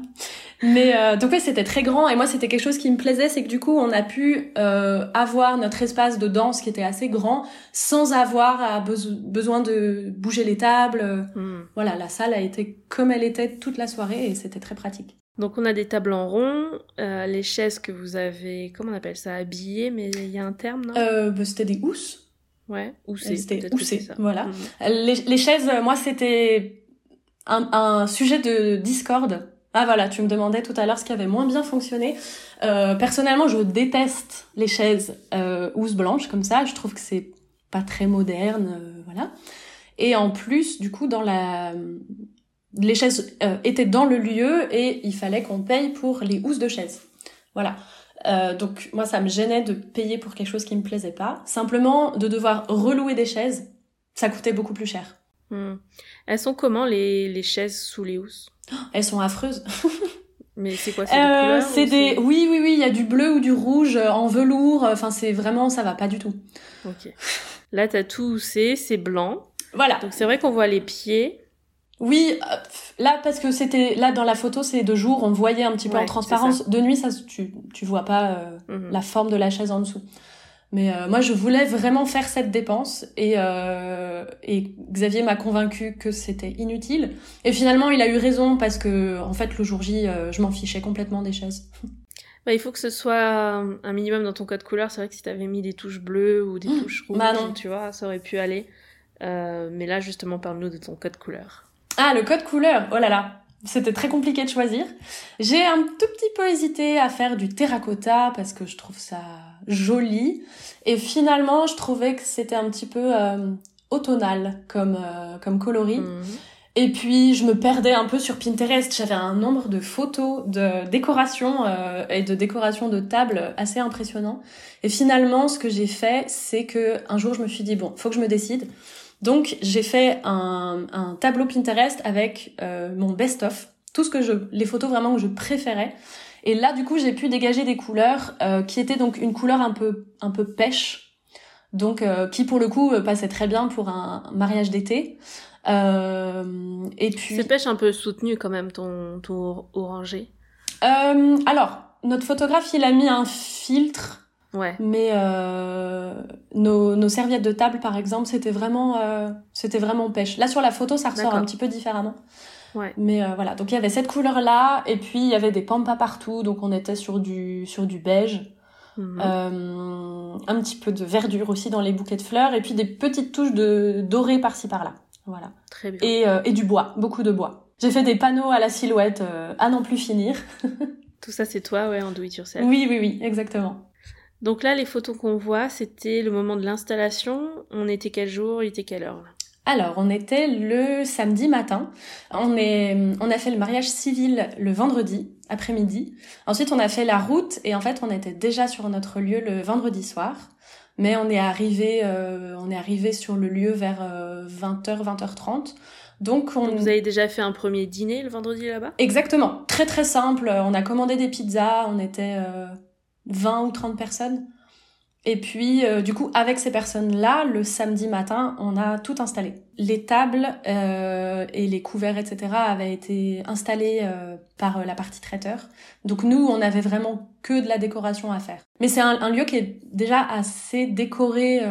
Mais euh, donc ouais, c'était très grand et moi c'était quelque chose qui me plaisait, c'est que du coup on a pu euh, avoir notre espace de danse qui était assez grand sans avoir à besoin de bouger les tables. Hmm. Voilà, la salle a été comme elle était toute la soirée et c'était très pratique. Donc on a des tables en rond, euh, les chaises que vous avez, comment on appelle ça, habillées, mais il y a un terme, non? Euh, bah, C'était des housses. Ouais, houssées. C'était houssées, voilà. Hmm. Les, les, chaises, moi c'était un, un sujet de discorde ah voilà, tu me demandais tout à l'heure ce qui avait moins bien fonctionné. Euh, personnellement, je déteste les chaises euh, housses blanches comme ça. Je trouve que c'est pas très moderne, euh, voilà. Et en plus, du coup, dans la les chaises euh, étaient dans le lieu et il fallait qu'on paye pour les housses de chaises. Voilà. Donc moi, ça me gênait de payer pour quelque chose qui me plaisait pas. Simplement, de devoir relouer des chaises, ça coûtait beaucoup plus cher. Hmm. Elles sont comment les, les chaises sous les housses? Elles sont affreuses. [LAUGHS] Mais c'est quoi C'est euh, des. Oui, oui, oui. Il y a du bleu ou du rouge en velours. Enfin, c'est vraiment, ça va pas du tout. Ok. Là, t'as tout c'est, c'est blanc. Voilà. Donc c'est vrai qu'on voit les pieds. Oui, euh, là parce que c'était là dans la photo, c'est de jour, on voyait un petit peu en transparence. De nuit, ça, tu tu vois pas euh, mhm. la forme de la chaise en dessous. Mais euh, moi, je voulais vraiment faire cette dépense et, euh, et Xavier m'a convaincu que c'était inutile. Et finalement, il a eu raison parce que, en fait, le jour J, euh, je m'en fichais complètement des chaises. [LAUGHS] Bah, il faut que ce soit un minimum dans ton code couleur. C'est vrai que si t'avais mis des touches bleues ou des mmh. touches rouges, bah tu vois, ça aurait pu aller. mais là, justement, parle-nous de ton code couleur. Ah, le code couleur Oh là là c'était très compliqué de choisir. J'ai un tout petit peu hésité à faire du terracotta parce que je trouve ça joli. Et finalement, je trouvais que c'était un petit peu euh, automnal comme, euh, comme coloris. Mhm. Et puis, je me perdais un peu sur Pinterest. J'avais un nombre de photos de décoration euh, et de décoration de table assez impressionnant. Et finalement, ce que j'ai fait, c'est que un jour, je me suis dit, bon, faut que je me décide. Donc j'ai fait un, un, tableau Pinterest avec euh, mon best-of, tout ce que je, les photos vraiment que je préférais. Et là du coup j'ai pu dégager des couleurs euh, qui étaient donc une couleur un peu un peu pêche, donc euh, qui pour le coup passait très bien pour un mariage d'été. et puis c'est pêche un peu soutenu quand même ton ton orangé. alors notre photographe il a mis un filtre Ouais. Mais euh, nos, nos, serviettes de table, par exemple, c'était vraiment, euh, c'était vraiment pêche. Là, sur la photo, ça ressort un petit peu différemment. Ouais. Mais euh, voilà, donc il y avait cette couleur-là, et puis il y avait des pampas partout, donc on était sur du, sur du beige. Euh, un petit peu de verdure aussi dans les bouquets de fleurs, et puis des petites touches de doré par-ci par-là. Voilà. Très bien. Et, euh, et du bois, beaucoup de bois. J'ai fait des panneaux à la silhouette à n'en plus finir. [LAUGHS] Tout ça, c'est toi, ouais, en do it yourself. Oui, oui, oui, exactement. Donc là, les photos qu'on voit, c'était le moment de l'installation. On était quel jour? Il était quelle heure? Alors, on était le samedi matin. On, est, on a fait le mariage civil le vendredi après-midi. Ensuite, on a fait la route et en fait, on était déjà sur notre lieu le vendredi soir. Mais on est arrivé, euh, on est arrivé sur le lieu vers 20h, euh, 20h30. Donc, on... vous avez déjà fait un premier dîner le vendredi là-bas? Exactement. Très très simple. On a commandé des pizzas. On était euh, 20 ou 30 personnes. Et puis, euh, du coup, avec ces personnes-là, le samedi matin, on a tout installé. Les tables euh, et les couverts, etc., avaient été installés euh, par la partie traiteur. Donc nous, on avait vraiment que de la décoration à faire. Mais c'est un, lieu qui est déjà assez décoré,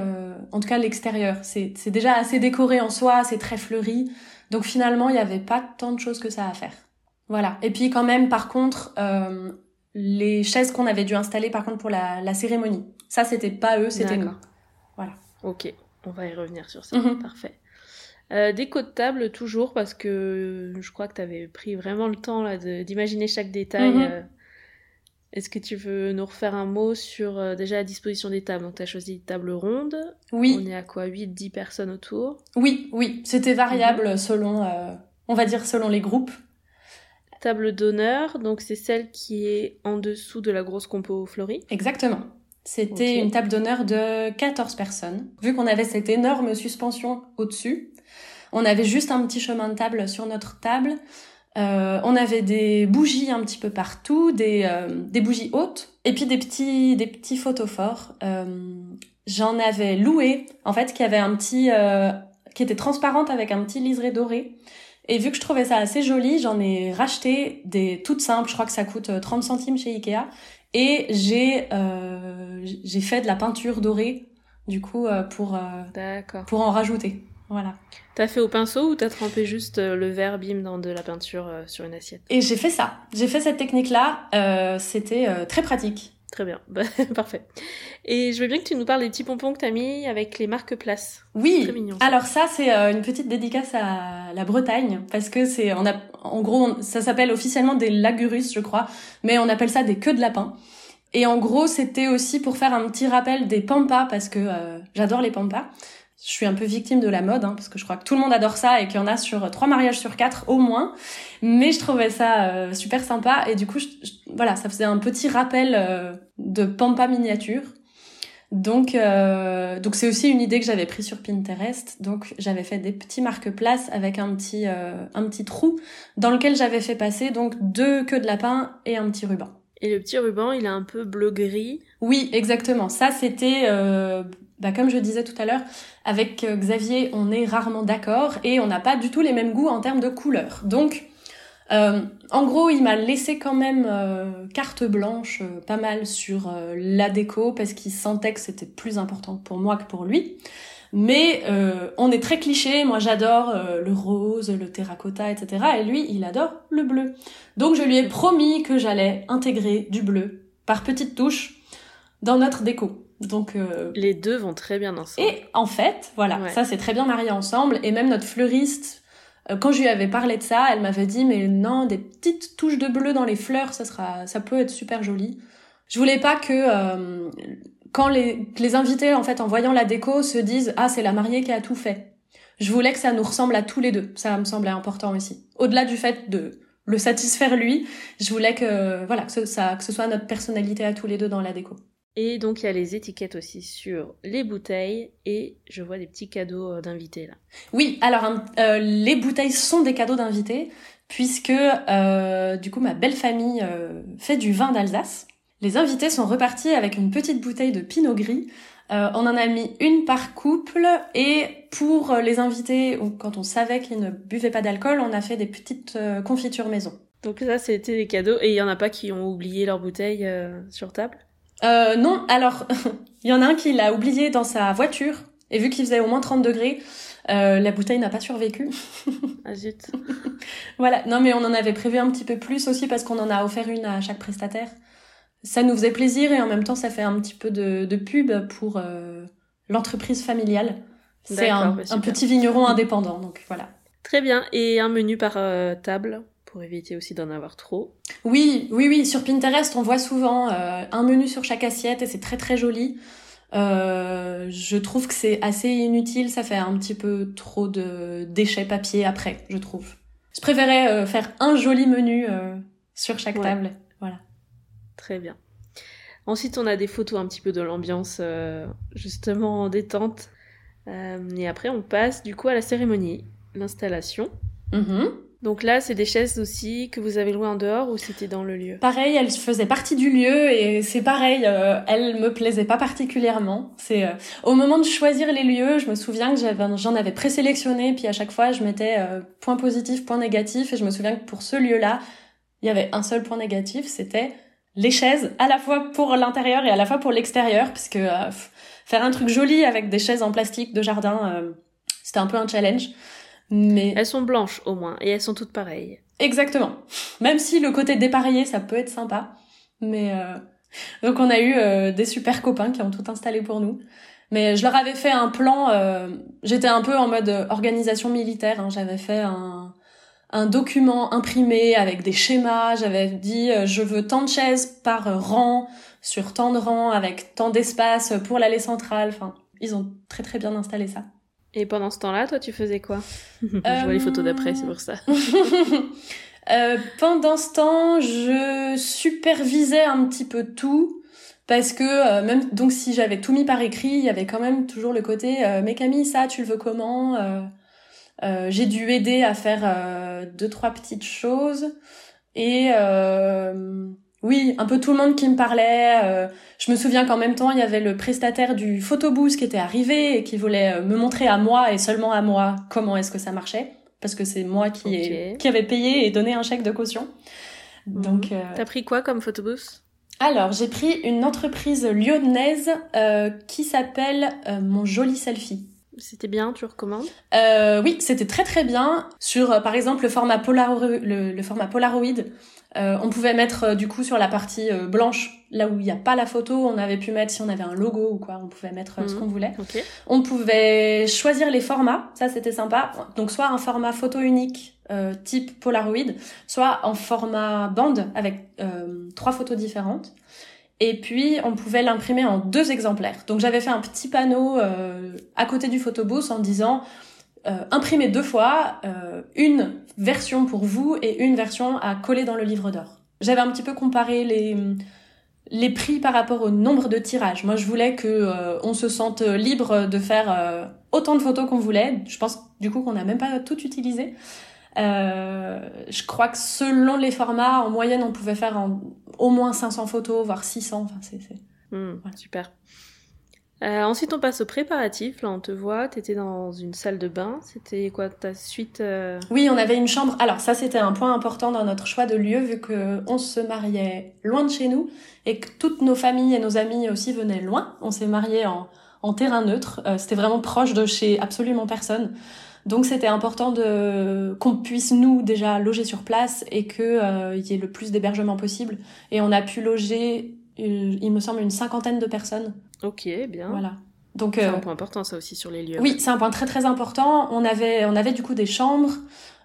en tout cas l'extérieur. C'est déjà assez décoré en soi, c'est très fleuri. Donc finalement, il n'y avait pas tant de choses que ça à faire. Voilà. Et puis quand même, par contre, les chaises qu'on avait dû installer par contre pour la, la cérémonie. Ça, c'était pas eux, c'était nous. Voilà. Ok, on va y revenir sur ça. Mhm. Parfait. Euh, déco de table toujours parce que je crois que tu avais pris vraiment le temps là d'imaginer chaque détail. Mhm. Euh. Est-ce que tu veux nous refaire un mot sur euh, déjà la disposition des tables? Donc tu as choisi une table ronde. Oui. On est à quoi? 8 10 personnes autour? Oui, oui, c'était variable mhm. selon on va dire selon les groupes table d'honneur, donc c'est celle qui est en dessous de la grosse compo fleurie. Exactement. C'était une table d'honneur de 14 personnes. Vu qu'on avait cette énorme suspension au-dessus, on avait juste un petit chemin de table sur notre table. Euh, on avait des bougies un petit peu partout, des, euh, des bougies hautes, et puis des petits, des petits photophores. Euh, J'en avais loué, en fait, qui avait un petit, qui était transparente avec un petit liseré doré. Et vu que je trouvais ça assez joli, j'en ai racheté des toutes simples. Je crois que ça coûte 30 centimes chez Ikea. Et j'ai j'ai fait de la peinture dorée, du coup, pour pour en rajouter. Voilà. T'as fait au pinceau ou t'as trempé juste euh, le verre bim dans de la peinture euh, sur une assiette? Et j'ai fait ça. J'ai fait cette technique-là. Euh, C'était euh, très pratique. Très bien, bah, [LAUGHS] parfait. Et je veux bien que tu nous parles des petits pompons que t'as mis avec les marques place. Oui. Très mignon, Alors ça, c'est une petite dédicace à la Bretagne parce que c'est, on a, en gros, ça s'appelle officiellement des lagurus, je crois, mais on appelle ça des queues de lapin. Et en gros, c'était aussi pour faire un petit rappel des pampas parce que j'adore les pampas je suis un peu victime de la mode, hein, parce que je crois que tout le monde adore ça et qu'il y en a sur trois mariages sur quatre au moins. Mais je trouvais ça euh, super sympa et du coup, voilà, ça faisait un petit rappel euh, de pampa miniature. Donc, euh, donc c'est aussi une idée que j'avais prise sur Pinterest. Donc, j'avais fait des petits marque-places avec un petit, un petit trou dans lequel j'avais fait passer donc deux queues de lapin et un petit ruban. Et le petit ruban, il est un peu bleu-gris. Oui, exactement. Ça, c'était bah, comme je disais tout à l'heure, avec euh, Xavier, on est rarement d'accord et on n'a pas du tout les mêmes goûts en termes de couleurs. Donc, euh, en gros, il m'a laissé quand même euh, carte blanche pas mal sur la déco parce qu'il sentait que c'était plus important pour moi que pour lui. Mais on est très cliché, moi j'adore le rose, le terracotta, etc. Et lui, il adore le bleu. Donc je lui ai promis que j'allais intégrer du bleu par petites touches dans notre déco. Donc euh, les deux vont très bien ensemble. Et en fait, voilà, ça c'est très bien marié ensemble. Et même notre fleuriste, euh, quand je lui avais parlé de ça, elle m'avait dit mais non, des petites touches de bleu dans les fleurs, ça sera, ça peut être super joli. Je voulais pas que euh, quand les, les invités en fait en voyant la déco se disent ah c'est la mariée qui a tout fait. Je voulais que ça nous ressemble à tous les deux. Ça me semblait important aussi. Au-delà du fait de le satisfaire lui, je voulais que voilà que ça que ce soit notre personnalité à tous les deux dans la déco. Et donc il y a les étiquettes aussi sur les bouteilles et je vois des petits cadeaux euh, d'invités là. Oui, alors euh, les bouteilles sont des cadeaux d'invités puisque euh, du coup ma belle famille euh, fait du vin d'Alsace. Les invités sont repartis avec une petite bouteille de Pinot Gris. On en a mis une par couple et pour les invités, quand on savait qu'ils ne buvaient pas d'alcool, on a fait des petites confitures maison. Donc ça c'était des cadeaux et il y en a pas qui ont oublié leur bouteille sur table? Euh, non, alors, [LAUGHS] il y en a un qui l'a oublié dans sa voiture, et vu qu'il faisait au moins 30 degrés, euh, la bouteille n'a pas survécu. ah zut. [LAUGHS] voilà, non mais on en avait prévu un petit peu plus aussi parce qu'on en a offert une à chaque prestataire. Ça nous faisait plaisir et en même temps ça fait un petit peu de, de pub pour euh, l'entreprise familiale. C'est un, bah, un, petit vigneron indépendant, donc voilà. Très bien, et un menu par euh, table? Pour éviter aussi d'en avoir trop. Oui, oui, oui. Sur Pinterest, on voit souvent euh, un menu sur chaque assiette et c'est très très joli. Euh, je trouve que c'est assez inutile, ça fait un petit peu trop de déchets papier après, je trouve. Je préférais euh, faire un joli menu sur chaque table. Voilà. Très bien. Ensuite, on a des photos un petit peu de l'ambiance justement détente. et après, on passe du coup à la cérémonie, l'installation. Mm donc là, c'est des chaises aussi que vous avez louées en dehors ou c'était dans le lieu? Pareil, elles faisaient partie du lieu et c'est pareil, euh, elles me plaisaient pas particulièrement. C'est euh, au moment de choisir les lieux, je me souviens que j'en avais présélectionné puis à chaque fois je mettais euh, point positif, point négatif et je me souviens que pour ce lieu-là, il y avait un seul point négatif, c'était les chaises à la fois pour l'intérieur et à la fois pour l'extérieur puisque euh, faire un truc joli avec des chaises en plastique de jardin, c'était un peu un challenge. Mais elles sont blanches au moins et elles sont toutes pareilles. Exactement. Même si le côté dépareillé, ça peut être sympa, mais euh... donc on a eu euh, des super copains qui ont tout installé pour nous. Mais je leur avais fait un plan. Euh... J'étais un peu en mode organisation militaire. Hein. J'avais fait un un document imprimé avec des schémas. J'avais dit euh, je veux tant de chaises par rang sur tant de rangs avec tant d'espace pour l'allée centrale. Enfin, ils ont très très bien installé ça. Et pendant ce temps-là, toi, tu faisais quoi [LAUGHS] Je vois les photos d'après, c'est pour ça. euh, pendant ce temps, je supervisais un petit peu tout. Parce que euh, même donc si j'avais tout mis par écrit, il y avait quand même toujours le côté euh, mais Camille ça tu le veux comment euh, Euh, j'ai dû aider à faire euh, deux trois petites choses et euh, oui, un peu tout le monde qui me parlait. je me souviens qu'en même temps, il y avait le prestataire du photobooth qui était arrivé et qui voulait me montrer à moi et seulement à moi comment est-ce que ça marchait parce que c'est moi qui ai, qui avait payé et donné un chèque de caution. Mhm. Donc, t'as pris quoi comme photobooth? Alors, j'ai pris une entreprise lyonnaise euh, qui s'appelle euh, Mon Joli Selfie. C'était bien, tu recommandes? Euh, Oui, c'était très très bien. Sur, euh, par exemple, le format, le, format Polaroid, euh, on pouvait mettre du coup sur la partie blanche, là où il n'y a pas la photo, on avait pu mettre, si on avait un logo ou quoi, on pouvait mettre ce mhm. qu'on voulait. On pouvait choisir les formats, ça c'était sympa. Donc soit un format photo unique type Polaroid, soit en format bande avec trois photos différentes. Et puis, on pouvait l'imprimer en deux exemplaires. Donc, j'avais fait un petit panneau euh, à côté du photobooth en disant euh, imprimez deux fois, euh, une version pour vous et une version à coller dans le livre d'or. J'avais un petit peu comparé les les prix par rapport au nombre de tirages. Moi, je voulais que euh, on se sente libre de faire autant de photos qu'on voulait. Je pense du coup qu'on n'a même pas tout utilisé. Euh, je crois que selon les formats, en moyenne, on pouvait faire en, au moins 500 photos, voire 600. Enfin, c'est, hmm, super. Euh, ensuite, on passe au préparatif. Là, on te voit, tu étais dans une salle de bain. C'était quoi ta suite euh Oui, on avait une chambre. Alors ça, c'était un point important dans notre choix de lieu, vu que on se mariait loin de chez nous et que toutes nos familles et nos amis aussi venaient loin. On s'est marié en, en terrain neutre. c'était vraiment proche de chez absolument personne. Donc c'était important de qu'on puisse nous déjà loger sur place et que euh, y ait le plus d'hébergement possible. Et on a pu loger, euh, il me semble, une cinquantaine de personnes. Ok, bien. Voilà. Donc c'est un euh, point important ça aussi sur les lieux. Oui, c'est un point très très important. On avait on avait du coup des chambres.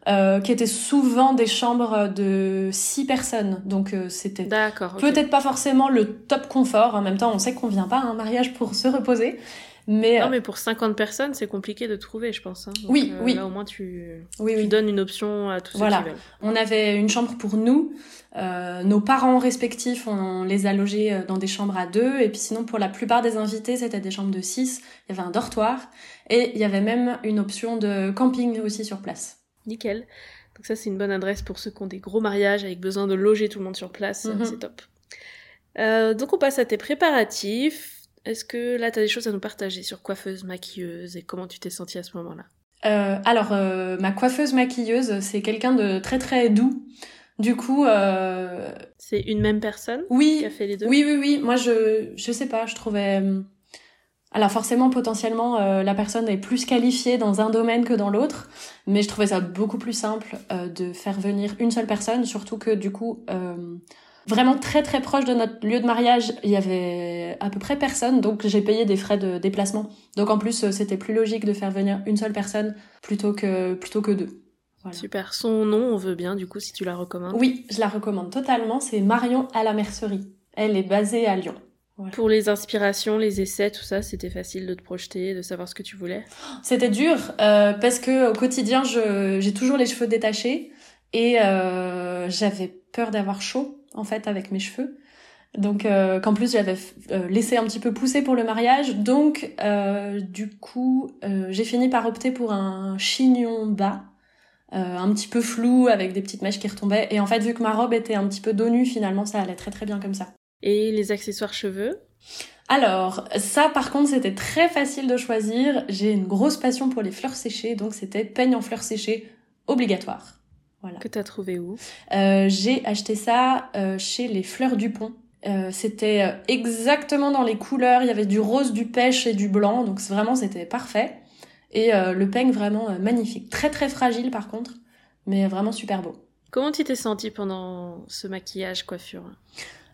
Euh, qui étaient souvent des chambres de six personnes. Donc euh, c'était peut-être pas forcément le top confort. En même temps, on sait qu'on vient pas à un mariage pour se reposer. Mais, non, mais pour 50 personnes, c'est compliqué de trouver, je pense. Hein. oui, oui. Là, au moins, tu, oui, tu donnes une option à tous ceux voilà. qui veulent. On avait une chambre pour nous. Euh, nos parents respectifs, on, les a logés dans des chambres à deux. Et puis sinon, pour la plupart des invités, c'était des chambres de six. Il y avait un dortoir. Et il y avait même une option de camping aussi sur place. Nickel. Donc ça, c'est une bonne adresse pour ceux qui ont des gros mariages avec besoin de loger tout le monde sur place. Mhm. C'est top. Euh, donc on passe à tes préparatifs. Est-ce que là, tu as des choses à nous partager sur coiffeuse, maquilleuse et comment tu t'es sentie à ce moment-là? Euh, Alors, euh, ma coiffeuse maquilleuse, c'est quelqu'un de très très doux. Du coup, c'est une même personne oui, qui a fait les deux. Oui, oui, oui. Moi, je je sais pas. Je trouvais alors forcément, potentiellement, euh, la personne est plus qualifiée dans un domaine que dans l'autre, mais je trouvais ça beaucoup plus simple euh, de faire venir une seule personne, surtout que du coup, euh, vraiment très très proche de notre lieu de mariage, il y avait à peu près personne, donc j'ai payé des frais de déplacement. Donc en plus, c'était plus logique de faire venir une seule personne plutôt que plutôt que deux. Super. Son nom, on veut bien, du coup, si tu la recommandes. Oui, je la recommande totalement. C'est Marion à la mercerie. Elle est basée à Lyon. Pour les inspirations, les essais, tout ça, c'était facile de te projeter, de savoir ce que tu voulais C'était dur euh, parce que au quotidien, j'ai toujours les cheveux détachés et euh, j'avais peur d'avoir chaud en fait avec mes cheveux. Donc euh, qu'en plus j'avais euh, laissé un petit peu pousser pour le mariage, donc euh, du coup j'ai fini par opter pour un chignon bas, un petit peu flou avec des petites mèches qui retombaient. Et en fait vu que ma robe était un petit peu dos nu, finalement ça allait très très bien comme ça. Et les accessoires cheveux? Alors, ça par contre, c'était très facile de choisir. J'ai une grosse passion pour les fleurs séchées, donc c'était peigne en fleurs séchées obligatoire. Voilà. Que t'as trouvé où? Euh, J'ai acheté ça euh, chez les Fleurs du Pont. Euh, c'était euh, exactement dans les couleurs. Il y avait du rose, du pêche et du blanc, donc vraiment c'était parfait. Et euh, le peigne vraiment magnifique, très très fragile par contre, mais vraiment super beau. Comment tu t'es sentie pendant ce maquillage coiffure?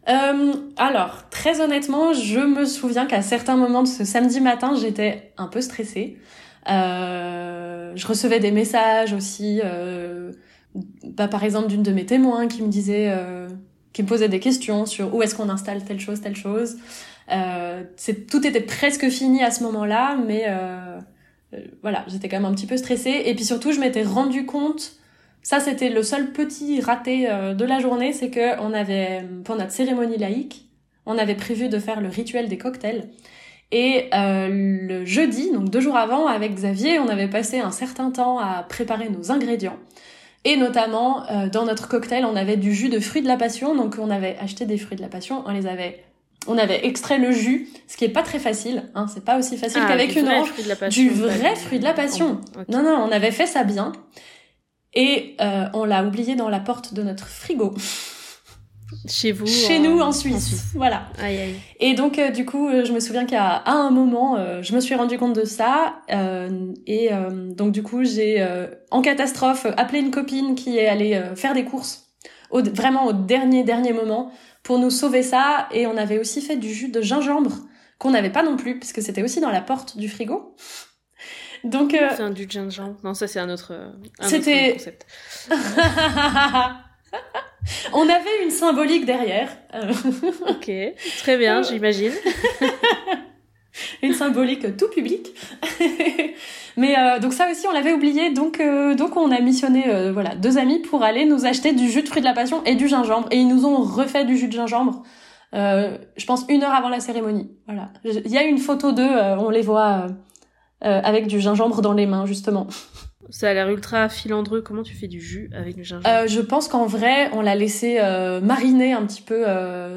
Euh, alors, très honnêtement, je me souviens qu'à certains moments de ce samedi matin, j'étais un peu stressée. Euh, je recevais des messages aussi, euh, bah, par exemple d'une de mes témoins qui me disait, euh, qui me posait des questions sur où est-ce qu'on installe telle chose, telle chose. Euh, c'est tout était presque fini à ce moment-là, mais euh, voilà, j'étais quand même un petit peu stressée. Et puis surtout, je m'étais rendu compte ça, c'était le seul petit raté euh, de la journée, c'est que on avait, pour notre cérémonie laïque, on avait prévu de faire le rituel des cocktails. Et euh, le jeudi, donc deux jours avant, avec Xavier, on avait passé un certain temps à préparer nos ingrédients. Et notamment, euh, dans notre cocktail, on avait du jus de fruits de la passion. Donc on avait acheté des fruits de la passion, on les avait... On avait extrait le jus, ce qui est pas très facile, hein, c'est pas aussi facile Ah, qu'avec du une vrai orange. fruit de la passion, Du vrai fruit de la passion. Ok. Non, non, on avait fait ça bien. Et euh, on l'a oublié dans la porte de notre frigo. Chez vous Chez nous en Suisse. Suisse. Voilà. Aïe aïe. Et donc euh, du coup, euh, je me souviens qu'à à un moment, euh, je me suis rendu compte de ça. euh, et euh, donc du coup, j'ai euh, en catastrophe appelé une copine qui est allée faire des courses, au, vraiment au dernier dernier moment, pour nous sauver ça. Et on avait aussi fait du jus de gingembre qu'on n'avait pas non plus, puisque c'était aussi dans la porte du frigo. [LAUGHS] Donc euh, C'est un du gingembre. Non, ça c'est un autre, euh, un autre concept. [LAUGHS] on avait une symbolique derrière. Euh, [LAUGHS] Ok, très bien, j'imagine. une symbolique tout public. Mais euh, donc ça aussi on l'avait oublié, donc euh, donc on a missionné euh, voilà deux amis pour aller nous acheter du jus de fruits de la passion et du gingembre et ils nous ont refait du jus de gingembre. euh, je pense une heure avant la cérémonie. Voilà. Il y a une photo d'eux, euh, on les voit euh, euh, avec du gingembre dans les mains justement. Ça a l'air ultra filandreux. Comment tu fais du jus avec du gingembre? Euh, je pense qu'en vrai on l'a laissé euh, mariner un petit peu euh,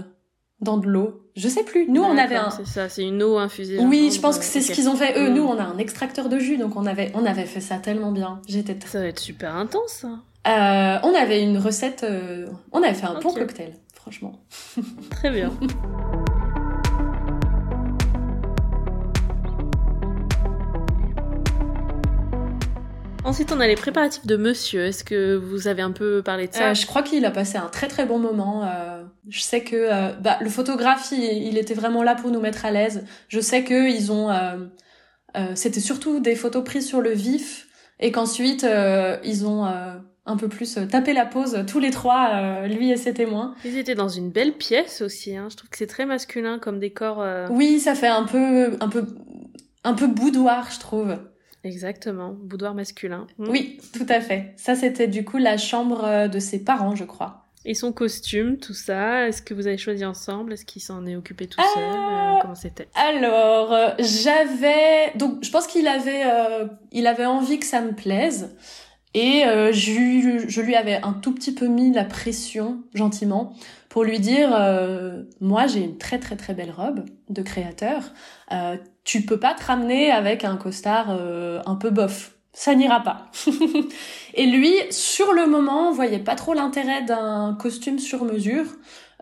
dans de l'eau. Je sais plus. Nous on avait un, C'est ça, c'est une eau infusée. Oui, je pense que c'est ce qu'ils ont fait eux. Mm. Nous, on a un extracteur de jus, donc on avait, on avait fait ça tellement bien. J'étais. Ça va être super intense. ça. Euh, on avait une recette. euh, on avait fait un bon cocktail, franchement. Très bien. [LAUGHS] Ensuite, on a les préparatifs de monsieur. Est-ce que vous avez un peu parlé de ça Euh, je crois qu'il a passé un très très bon moment. euh, je sais que euh, bah, le photographe, il, il était vraiment là pour nous mettre à l'aise. Je sais que ils ont. C'était surtout des photos prises sur le vif et qu'ensuite ils ont un peu plus tapé la pause tous les trois, lui et ses témoins. Ils étaient dans une belle pièce aussi. Hein. Je trouve que c'est très masculin comme décor. Oui, ça fait un peu, un peu, un peu boudoir, je trouve. Exactement, boudoir masculin. Mm. Oui, tout à fait. Ça, c'était du coup la chambre euh, de ses parents, je crois. Et son costume, tout ça, est-ce que vous avez choisi ensemble? Est-ce qu'il s'en est occupé tout Ah seul? Euh, Comment c'était? Alors, euh, j'avais donc je pense qu'il avait euh, il avait envie que ça me plaise et euh, je, lui- je lui avais un tout petit peu mis la pression gentiment pour lui dire euh, moi j'ai une très très très belle robe de créateur. Euh, tu peux pas te ramener avec un costard euh, un peu bof. Ça n'ira pas. [LAUGHS] Et lui sur le moment voyait pas trop l'intérêt d'un costume sur mesure.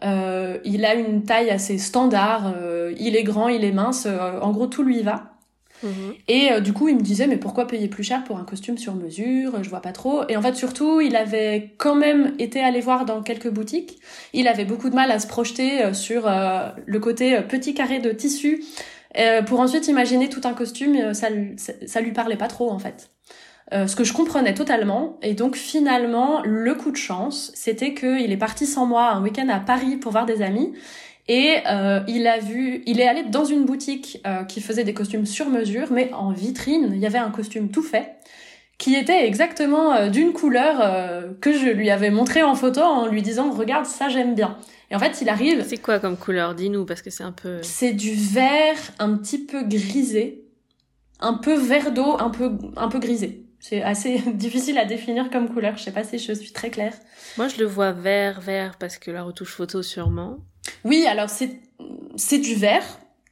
Euh, il a une taille assez standard, euh, il est grand, il est mince, en gros tout lui va. Mhm. Et euh, du coup, il me disait mais pourquoi payer plus cher pour un costume sur mesure? Je vois pas trop. Et en fait, surtout, il avait quand même été allé voir dans quelques boutiques. Il avait beaucoup de mal à se projeter euh, sur euh, le côté petit carré de tissu. Pour ensuite imaginer tout un costume, ça, ça, lui parlait pas trop en fait. Ce que je comprenais totalement. Et donc finalement, le coup de chance, c'était qu'il est parti sans moi un week-end à Paris pour voir des amis. Et euh, il a vu, il est allé dans une boutique euh, qui faisait des costumes sur mesure, mais en vitrine, il y avait un costume tout fait qui était exactement euh, d'une couleur euh, que je lui avais montré en photo en lui disant regarde ça j'aime bien. Et en fait il arrive, C'est quoi comme couleur Dis-nous, parce que c'est un peu... c'est du vert un petit peu grisé, un peu vert d'eau, un peu un peu grisé. C'est assez [LAUGHS] difficile à définir comme couleur. Je sais pas si je suis très claire. Moi, je le vois vert, vert, parce que la retouche photo, sûrement. Oui, alors c'est c'est du vert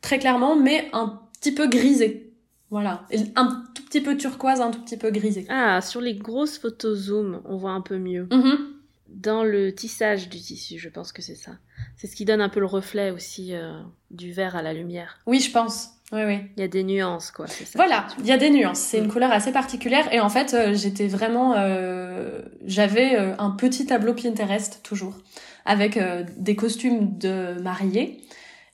très clairement, mais un petit peu grisé. Voilà, Et un tout petit peu turquoise, un tout petit peu grisé. Ah, sur les grosses photos zoom, on voit un peu mieux. Mhm. Dans le tissage du tissu, je pense que c'est ça. C'est ce qui donne un peu le reflet aussi euh, du vert à la lumière. Oui, je pense. Oui, oui. Il y a des nuances, quoi. ça. Voilà, il y a des nuances. C'est Mm. une couleur assez particulière. Et en fait, euh, j'étais vraiment... euh, J'avais un petit tableau Pinterest, toujours, avec euh, des costumes de mariée.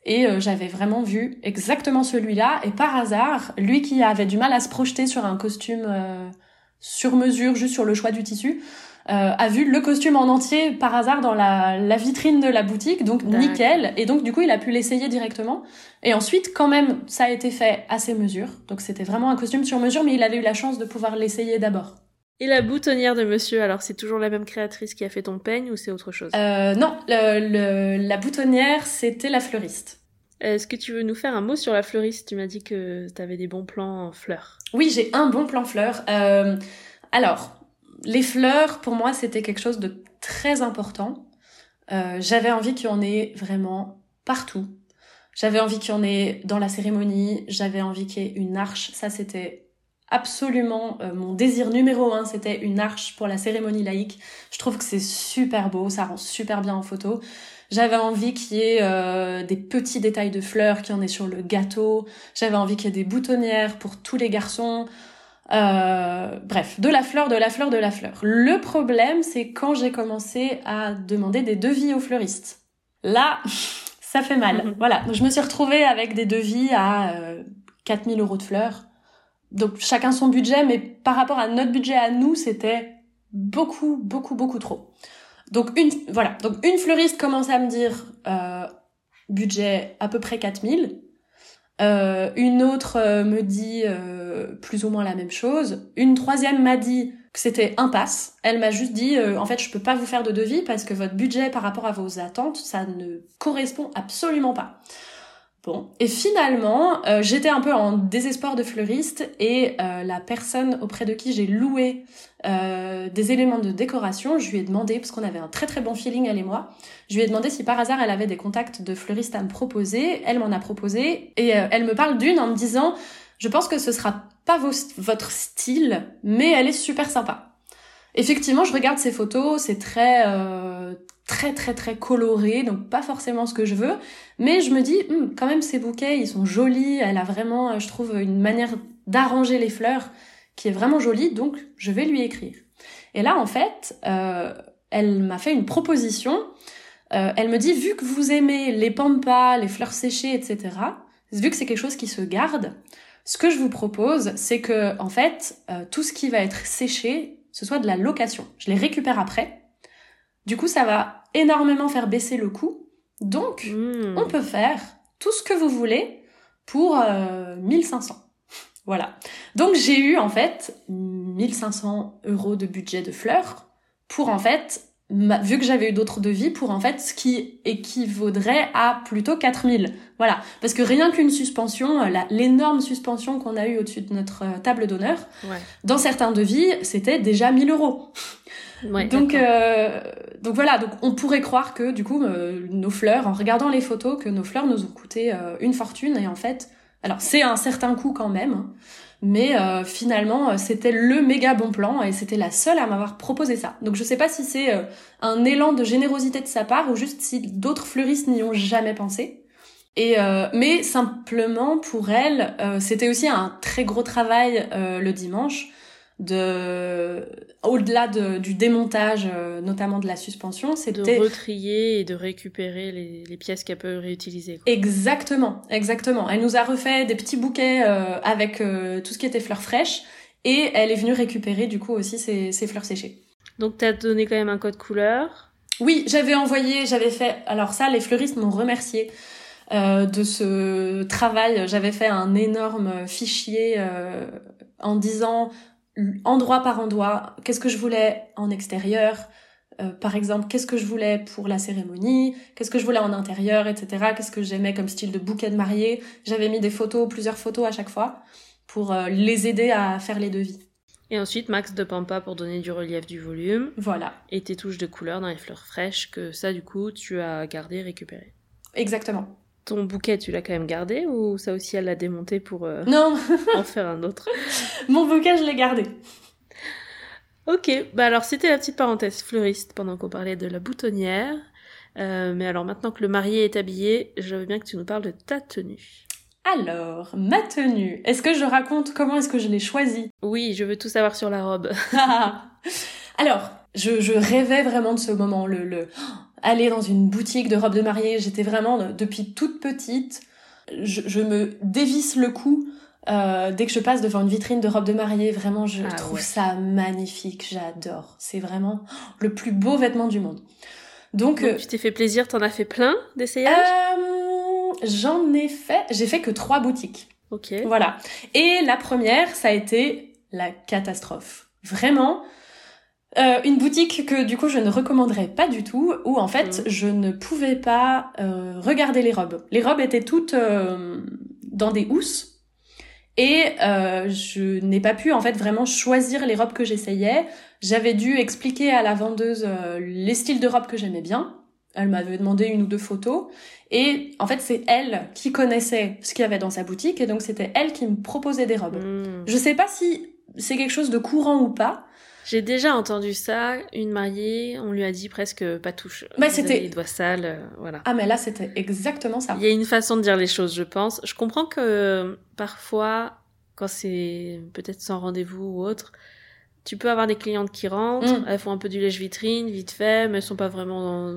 Et euh, j'avais vraiment vu exactement celui-là. Et par hasard, lui qui avait du mal à se projeter sur un costume euh, sur mesure, juste sur le choix du tissu, euh, a vu le costume en entier par hasard dans la, la vitrine de la boutique. Donc nickel. Et donc du coup, il a pu l'essayer directement. Et ensuite, quand même, ça a été fait à ses mesures. Donc c'était vraiment un costume sur mesure, mais il avait eu la chance de pouvoir l'essayer d'abord. Et la boutonnière de monsieur, alors c'est toujours la même créatrice qui a fait ton peigne ou c'est autre chose? Euh, non, le, le- la boutonnière, c'était la fleuriste. Est-ce que tu veux nous faire un mot sur la fleuriste? Tu m'as dit que tu avais des bons plans fleurs. Oui, j'ai un bon plan fleurs. Euh, alors, les fleurs, pour moi, c'était quelque chose de très important. Euh, j'avais envie qu'il y en ait vraiment partout. J'avais envie qu'il y en ait dans la cérémonie. J'avais envie qu'il y ait une arche. Ça, c'était absolument euh, mon désir numéro un. C'était une arche pour la cérémonie laïque. Je trouve que c'est super beau. Ça rend super bien en photo. J'avais envie qu'il y ait euh, des petits détails de fleurs, qu'il y en ait sur le gâteau. J'avais envie qu'il y ait des boutonnières pour tous les garçons. Euh, bref, de la fleur, de la fleur, de la fleur. Le problème, c'est quand j'ai commencé à demander des devis aux fleuristes. Là, [LAUGHS] ça fait mal. [LAUGHS] Voilà, donc je me suis retrouvée avec des devis à euh, 4000 euros de fleurs. Donc chacun son budget, mais par rapport à notre budget à nous, c'était beaucoup, beaucoup, beaucoup trop. Donc une, voilà, donc une fleuriste commence à me dire euh, budget à peu près 4000. Euh, une autre euh, me dit euh, plus ou moins la même chose. Une troisième m'a dit que c'était impasse. Elle m'a juste dit en fait je peux pas vous faire de devis parce que votre budget par rapport à vos attentes ça ne correspond absolument pas. Bon, et finalement, euh, j'étais un peu en désespoir de fleuriste et euh, la personne auprès de qui j'ai loué euh, des éléments de décoration, je lui ai demandé, parce qu'on avait un très très bon feeling elle et moi, je lui ai demandé si par hasard elle avait des contacts de fleuristes à me proposer, elle m'en a proposé et elle me parle d'une en me disant, je pense que ce sera pas votre style, mais elle est super sympa. Effectivement, je regarde ces photos, c'est très très très très coloré, donc pas forcément ce que je veux, mais je me dis hum, quand même ces bouquets ils sont jolis, elle a vraiment euh, je trouve une manière d'arranger les fleurs qui est vraiment jolie, donc je vais lui écrire. Et là en fait, euh, elle m'a fait une proposition. Euh, elle me dit vu que vous aimez les pampas, les fleurs séchées, etc. Vu que c'est quelque chose qui se garde, ce que je vous propose, c'est que en fait tout ce qui va être séché, ce soit de la location. Je les récupère après du coup, ça va énormément faire baisser le coût. Donc, hmm. on peut faire tout ce que vous voulez pour 1500. Euh, [LAUGHS] voilà. Donc, j'ai eu en fait 1500 euros de budget de fleurs pour en fait, vu que j'avais eu d'autres devis, pour en fait ce qui équivaudrait à plutôt 4000. Voilà. Parce que rien qu'une suspension, euh, l'énorme suspension qu'on a eue au-dessus de notre euh, table d'honneur, dans certains devis, c'était déjà 1000 euros [LAUGHS] donc, euh, donc voilà, donc on pourrait croire que du coup euh, nos fleurs, en regardant les photos, que nos fleurs nous ont coûté euh, une fortune et en fait, alors c'est un certain coût quand même, hein, mais finalement c'était le méga bon plan et c'était la seule à m'avoir proposé ça. Donc je sais pas si c'est un élan de générosité de sa part ou juste si d'autres fleuristes n'y ont jamais pensé. Et mais simplement pour elle, c'était aussi un très gros travail le dimanche de au-delà de, du démontage euh, notamment de la suspension c'était de retrier et de récupérer les, les pièces qu'elle peut réutiliser exactement exactement. Elle nous a refait des petits bouquets euh, avec euh, tout ce qui était fleurs fraîches et elle est venue récupérer du coup aussi ses, ses fleurs séchées. Donc t'as donné quand même un code couleur. Oui j'avais envoyé j'avais fait alors ça les fleuristes m'ont remercié de ce travail. J'avais fait un énorme fichier en disant endroit par endroit, qu'est-ce que je voulais en extérieur, euh, par exemple, qu'est-ce que je voulais pour la cérémonie, qu'est-ce que je voulais en intérieur, etc. Qu'est-ce que j'aimais comme style de bouquet de mariée. J'avais mis des photos, plusieurs photos à chaque fois, pour euh, les aider à faire les devis. Et ensuite, max de pampa pour donner du relief du volume. Voilà. Et tes touches de couleur dans les fleurs fraîches, que ça, du coup, tu as gardé, récupéré. Exactement. Ton bouquet, tu l'as quand même gardé ou ça aussi elle l'a démonté pour euh, non. [LAUGHS] en faire un autre? [LAUGHS] Mon bouquet, je l'ai gardé. Ok, bah alors c'était la petite parenthèse fleuriste pendant qu'on parlait de la boutonnière. Euh, mais alors maintenant que le marié est habillé, je veux bien que tu nous parles de ta tenue. Alors, ma tenue, est-ce que je raconte comment est-ce que je l'ai choisie? Oui, je veux tout savoir sur la robe. [LAUGHS] alors, je, je, rêvais vraiment de ce moment, le, le aller dans une boutique de robes de mariée. J'étais vraiment, depuis toute petite, je, me dévisse le cou euh, dès que je passe devant une vitrine de robes de mariée. Vraiment, je ah trouve ça magnifique. J'adore. C'est vraiment le plus beau vêtement du monde. Donc, euh, tu t'es fait plaisir, t'en as fait plein d'essayages? Euh, J'en ai fait, j'ai fait que trois boutiques. Ok. Voilà. Et la première, ça a été la catastrophe. Vraiment, Euh, une boutique que du coup je ne recommanderais pas du tout, où en fait mm. je ne pouvais pas euh, regarder les robes. Les robes étaient toutes euh, dans des housses et je n'ai pas pu en fait vraiment choisir les robes que j'essayais. J'avais dû expliquer à la vendeuse les styles de robes que j'aimais bien. Elle m'avait demandé une ou deux photos et en fait c'est elle qui connaissait ce qu'il y avait dans sa boutique et donc c'était elle qui me proposait des robes. Mm. Je sais pas si c'est quelque chose de courant ou pas. J'ai déjà entendu ça, une mariée, on lui a dit presque pas touche. Mais c'était les doigts sales, euh, voilà. Ah mais là c'était exactement ça. Il y a une façon de dire les choses, je pense. Je comprends que parfois quand c'est peut-être sans rendez-vous ou autre, tu peux avoir des clientes qui rentrent, mm. elles font un peu du lèche-vitrine, vite fait, mais elles sont pas vraiment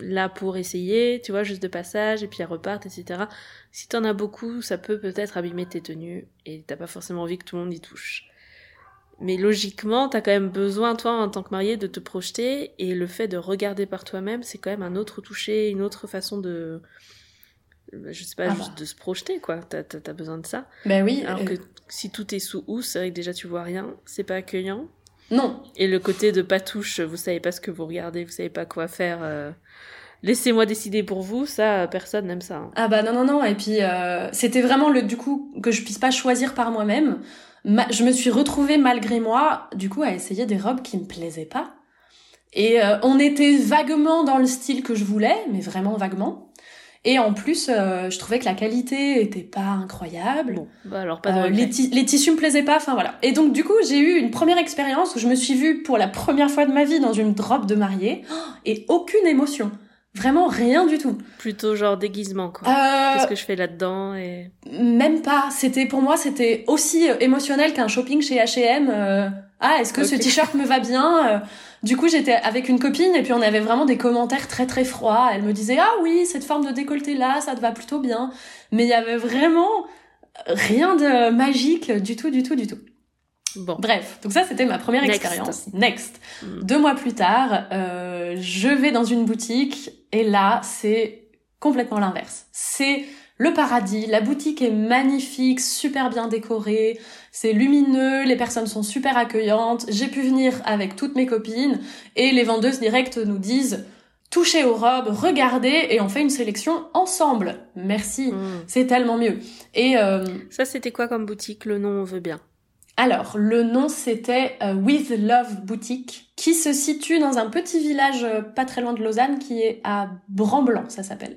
là pour essayer, tu vois, juste de passage, et puis elles repartent, etc. Si t'en as beaucoup, ça peut peut-être abîmer tes tenues, et t'as pas forcément envie que tout le monde y touche. Mais logiquement, t'as quand même besoin, toi, en tant que marié, de te projeter, et le fait de regarder par toi-même, c'est quand même un autre toucher, une autre façon de, je sais pas, ah juste bah. de se projeter, quoi. T'as as, besoin de ça. Ben oui. Alors que si tout est sous housse, c'est vrai que déjà tu vois rien, c'est pas accueillant. Non. Et le côté de pas touche, vous savez pas ce que vous regardez, vous savez pas quoi faire. Euh, laissez-moi décider pour vous, ça, personne n'aime ça. Hein. Ah bah non, non, non. Et puis, euh, c'était vraiment le, du coup, que je puisse pas choisir par moi-même je me suis retrouvée malgré moi, du coup, à essayer des robes qui me plaisaient pas. Et euh, on était vaguement dans le style que je voulais, mais vraiment vaguement. Et en plus, euh, je trouvais que la qualité était pas incroyable. Bon, bah alors pas euh, les, les, tissus me plaisaient pas, enfin voilà. Et donc du coup, j'ai eu une première expérience où je me suis vue pour la première fois de ma vie dans une robe de mariée et aucune émotion. Vraiment rien du tout. Plutôt genre déguisement quoi. Euh... Qu'est-ce que je fais là-dedans et même pas. C'était pour moi c'était aussi euh, émotionnel qu'un shopping chez H&M. Ah est-ce que ce t-shirt me va bien euh, Du coup j'étais avec une copine et puis on avait vraiment des commentaires très très froids. Elle me disait ah oui cette forme de décolleté là ça te va plutôt bien. Mais il y avait vraiment rien de magique du tout du tout du tout. Bon. Bref, donc ça c'était ma première expérience. Next. Mm. Deux mois plus tard, euh, je vais dans une boutique et là c'est complètement l'inverse. C'est le paradis, la boutique est magnifique, super bien décorée, c'est lumineux, les personnes sont super accueillantes, j'ai pu venir avec toutes mes copines et les vendeuses directes nous disent touchez aux robes, regardez et on fait une sélection ensemble. Merci, mm. c'est tellement mieux. Et euh, ça c'était quoi comme boutique? Le nom on veut bien. Alors, le nom c'était euh, With Love Boutique, qui se situe dans un petit village euh, pas très loin de Lausanne, qui est à Bramblanc, ça s'appelle.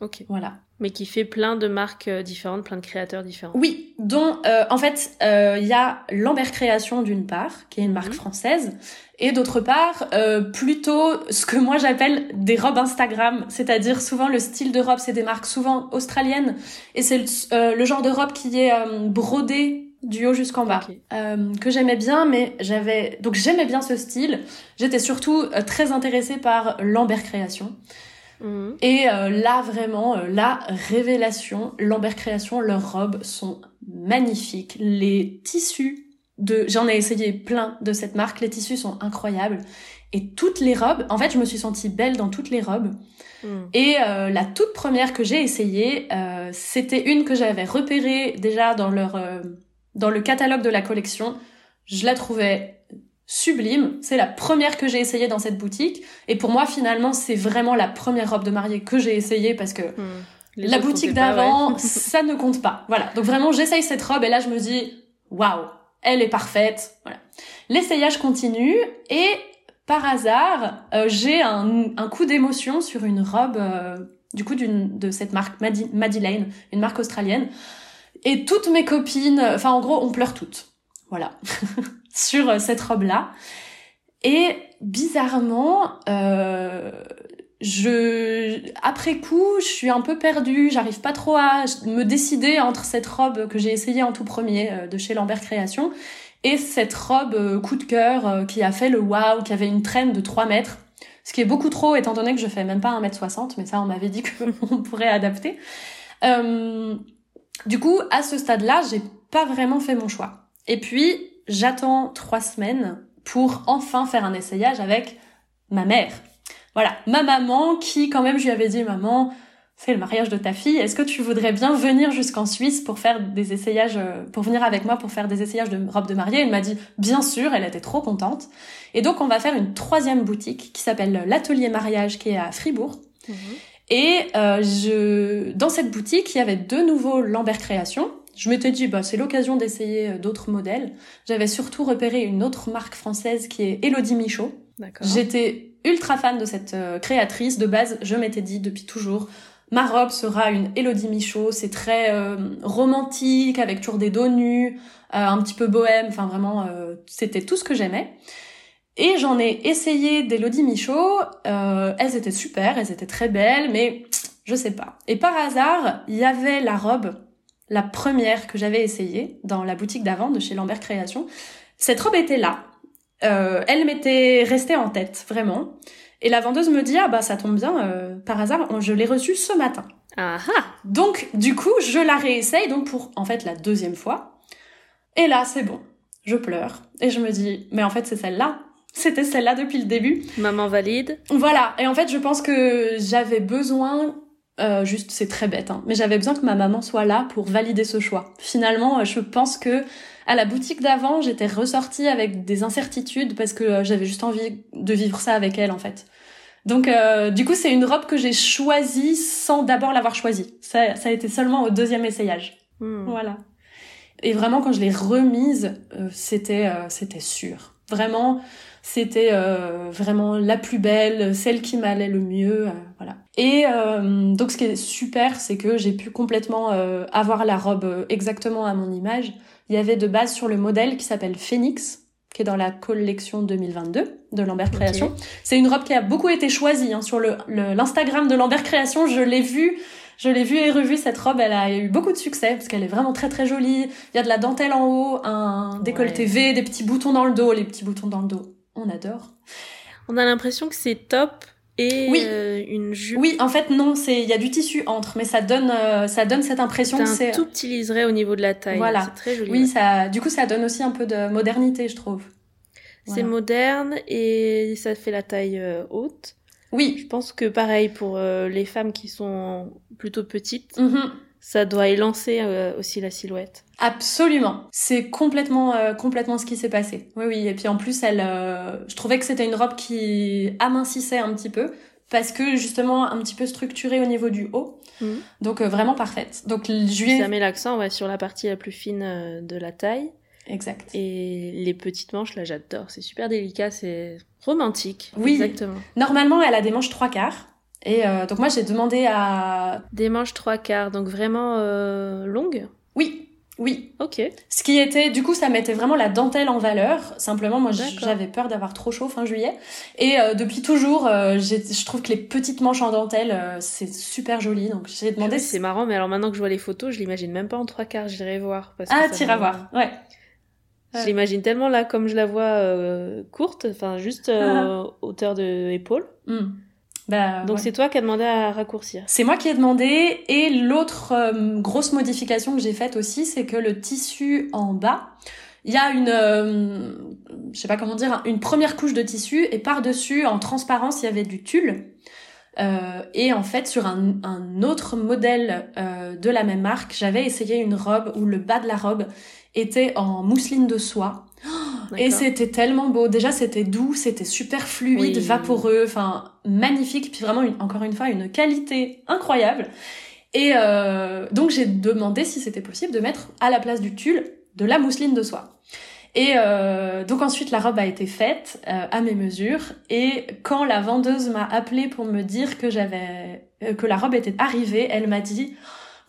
Ok. Voilà. Mais qui fait plein de marques euh, différentes, plein de créateurs différents. Oui, dont en fait il y a Lambert Création d'une part, qui est une marque mhm. française, et d'autre part plutôt ce que moi j'appelle des robes Instagram, c'est-à-dire souvent le style de robe c'est des marques souvent australiennes, et c'est le, le, genre de robe qui est brodée du haut jusqu'en bas euh, que j'aimais bien mais j'avais donc j'aimais bien ce style. J'étais surtout euh, très intéressée par Lambert Création. Mhm. et euh, là vraiment la révélation Lambert Création leurs robes sont magnifiques. Les tissus de j'en ai essayé plein de cette marque. Les tissus sont incroyables. Et toutes les robes en fait je me suis sentie belle dans toutes les robes. Mhm. et la toute première que j'ai essayée c'était une que j'avais repérée déjà dans leur dans le catalogue de la collection. Je la trouvais sublime. C'est la première que j'ai essayée dans cette boutique. Et pour moi, finalement, c'est vraiment la première robe de mariée que j'ai essayée parce que hmm. la boutique d'avant, [LAUGHS] ça ne compte pas. Voilà. Donc vraiment, j'essaye cette robe et là, je me dis, waouh, elle est parfaite. Voilà. L'essayage continue et par hasard, euh, j'ai un, coup d'émotion sur une robe, euh, du coup, d'une de cette marque Maddie Lane, une marque australienne. Et toutes mes copines, enfin en gros, on pleure toutes. Voilà. [LAUGHS] sur euh, cette robe-là. Et bizarrement, euh, je, après coup, je suis un peu perdue. J'arrive pas trop à me décider entre cette robe que j'ai essayée en tout premier euh, de chez Lambert Création et cette robe coup de cœur qui a fait le wow, qui avait une traîne de 3 mètres. Ce qui est beaucoup trop étant donné que je fais même pas 1m60, mais ça on m'avait dit [LAUGHS] qu'on pourrait adapter. Du coup, à ce stade-là, j'ai pas vraiment fait mon choix. Et puis, j'attends trois semaines pour enfin faire un essayage avec ma mère. Voilà, ma maman qui, quand même, je lui avais dit, maman, c'est le mariage de ta fille. Est-ce que tu voudrais bien venir jusqu'en Suisse pour faire des essayages, euh, pour venir avec moi pour faire des essayages de robe de mariée? Elle m'a dit bien sûr, elle était trop contente. Et donc on va faire une troisième boutique qui s'appelle l'Atelier Mariage qui est à Fribourg. Mhm. Et euh, je, dans cette boutique, il y avait deux nouveaux Lambert Créations. Je m'étais dit, bah, c'est l'occasion d'essayer euh, d'autres modèles. J'avais surtout repéré une autre marque française qui est Elodie Michaud. J'étais ultra fan de cette créatrice. De base, je m'étais dit depuis toujours, Ma robe sera une Elodie Michaud, c'est très euh, romantique, avec toujours des dos nus, euh, un petit peu bohème, enfin vraiment, euh, c'était tout ce que j'aimais. Et j'en ai essayé d'Elodie Michaud, elles étaient super, elles étaient très belles, mais je sais pas. Et par hasard, il y avait la robe, la première que j'avais essayée, dans la boutique d'avant de chez Lambert Création. Cette robe était là. elle m'était restée en tête, vraiment. Et la vendeuse me dit ah bah ça tombe bien, euh, par hasard, je l'ai reçue ce matin. Ah Donc du coup je la réessaye donc pour en fait la deuxième fois. Et là c'est bon, je pleure et je me dis mais en fait c'est celle-là. C'était celle-là depuis le début. Maman valide. Voilà et en fait je pense que j'avais besoin euh, juste c'est très bête hein, mais j'avais besoin que ma maman soit là pour valider ce choix. Finalement je pense que à la boutique d'avant, j'étais ressortie avec des incertitudes parce que euh, j'avais juste envie de vivre ça avec elle en fait. Donc euh, du coup, c'est une robe que j'ai choisie sans d'abord l'avoir choisie. Ça, ça a été seulement au deuxième essayage. Hmm. Voilà. Et vraiment, quand je l'ai remise, euh, c'était c'était sûr. Vraiment, c'était vraiment la plus belle, celle qui m'allait le mieux, voilà. Et donc, ce qui est super, c'est que j'ai pu complètement avoir la robe exactement à mon image il y avait de base sur le modèle qui s'appelle Phoenix, qui est dans la collection 2022 de Lambert Création. C'est une robe qui a beaucoup été choisie hein, sur le l'Instagram de Lambert Création. Je l'ai vue, je l'ai vue et revue cette robe. Elle a eu beaucoup de succès parce qu'elle est vraiment très très jolie. Il y a de la dentelle en haut, un décolleté V, des petits boutons dans le dos. Les petits boutons dans le dos, on adore. On a l'impression que c'est top et oui. Euh, une jupe. Oui, en fait non, c'est il y a du tissu entre, mais ça donne euh, ça donne cette impression que c'est tout petit liseré au niveau de la taille. Voilà, c'est très joli. Oui, ça du coup ça donne aussi un peu de modernité, je trouve. C'est moderne et ça fait la taille euh, haute. Oui. Je pense que pareil pour les femmes qui sont plutôt petites. Mm-hmm ça doit élancer euh, aussi la silhouette. Absolument. C'est complètement euh, complètement ce qui s'est passé. Oui oui, et puis en plus elle euh, je trouvais que c'était une robe qui amincissait un petit peu parce que justement un petit peu structurée au niveau du haut. Mhm. Donc vraiment parfaite. Donc je ça met l'accent ouais sur la partie la plus fine de la taille. Exact. Et les petites manches, là, j'adore. C'est super délicat, c'est romantique. Oui. Exactement. Normalement, elle a des manches trois quarts. Et euh, donc moi j'ai demandé à... Des manches trois quarts, donc vraiment euh, longues? Oui, oui. Ok. Ce qui était, du coup, ça mettait vraiment la dentelle en valeur. Simplement, moi, j'avais peur d'avoir trop chaud fin juillet. Et euh, depuis toujours, euh, je trouve que les petites manches en dentelle, euh, c'est super joli. Donc j'ai demandé. C'est marrant, mais alors maintenant que je vois les photos, je l'imagine même pas en trois quarts. J'irai voir. Parce ah, t'iras voir. Ouais. Je l'imagine tellement là, comme je la vois courte, enfin juste ah. hauteur de épaule. Hmm. Bah, Donc c'est toi qui as demandé à raccourcir. C'est moi qui ai demandé et l'autre euh, grosse modification que j'ai faite aussi, c'est que le tissu en bas, il y a une, euh, je sais pas comment dire, une première couche de tissu et par-dessus, en transparence, il y avait du tulle. Euh, et en fait, sur un, un autre modèle euh, de la même marque, j'avais essayé une robe où le bas de la robe était en mousseline de soie. Et c'était tellement beau. Déjà, c'était doux, c'était super fluide, vaporeux, enfin magnifique. Puis vraiment, encore une fois, une qualité incroyable. Et euh, donc, j'ai demandé si c'était possible de mettre à la place du tulle de la mousseline de soie. Et euh, donc ensuite la robe a été faite euh, à mes mesures et quand la vendeuse m'a appelé pour me dire que j'avais que la robe était arrivée, elle m'a dit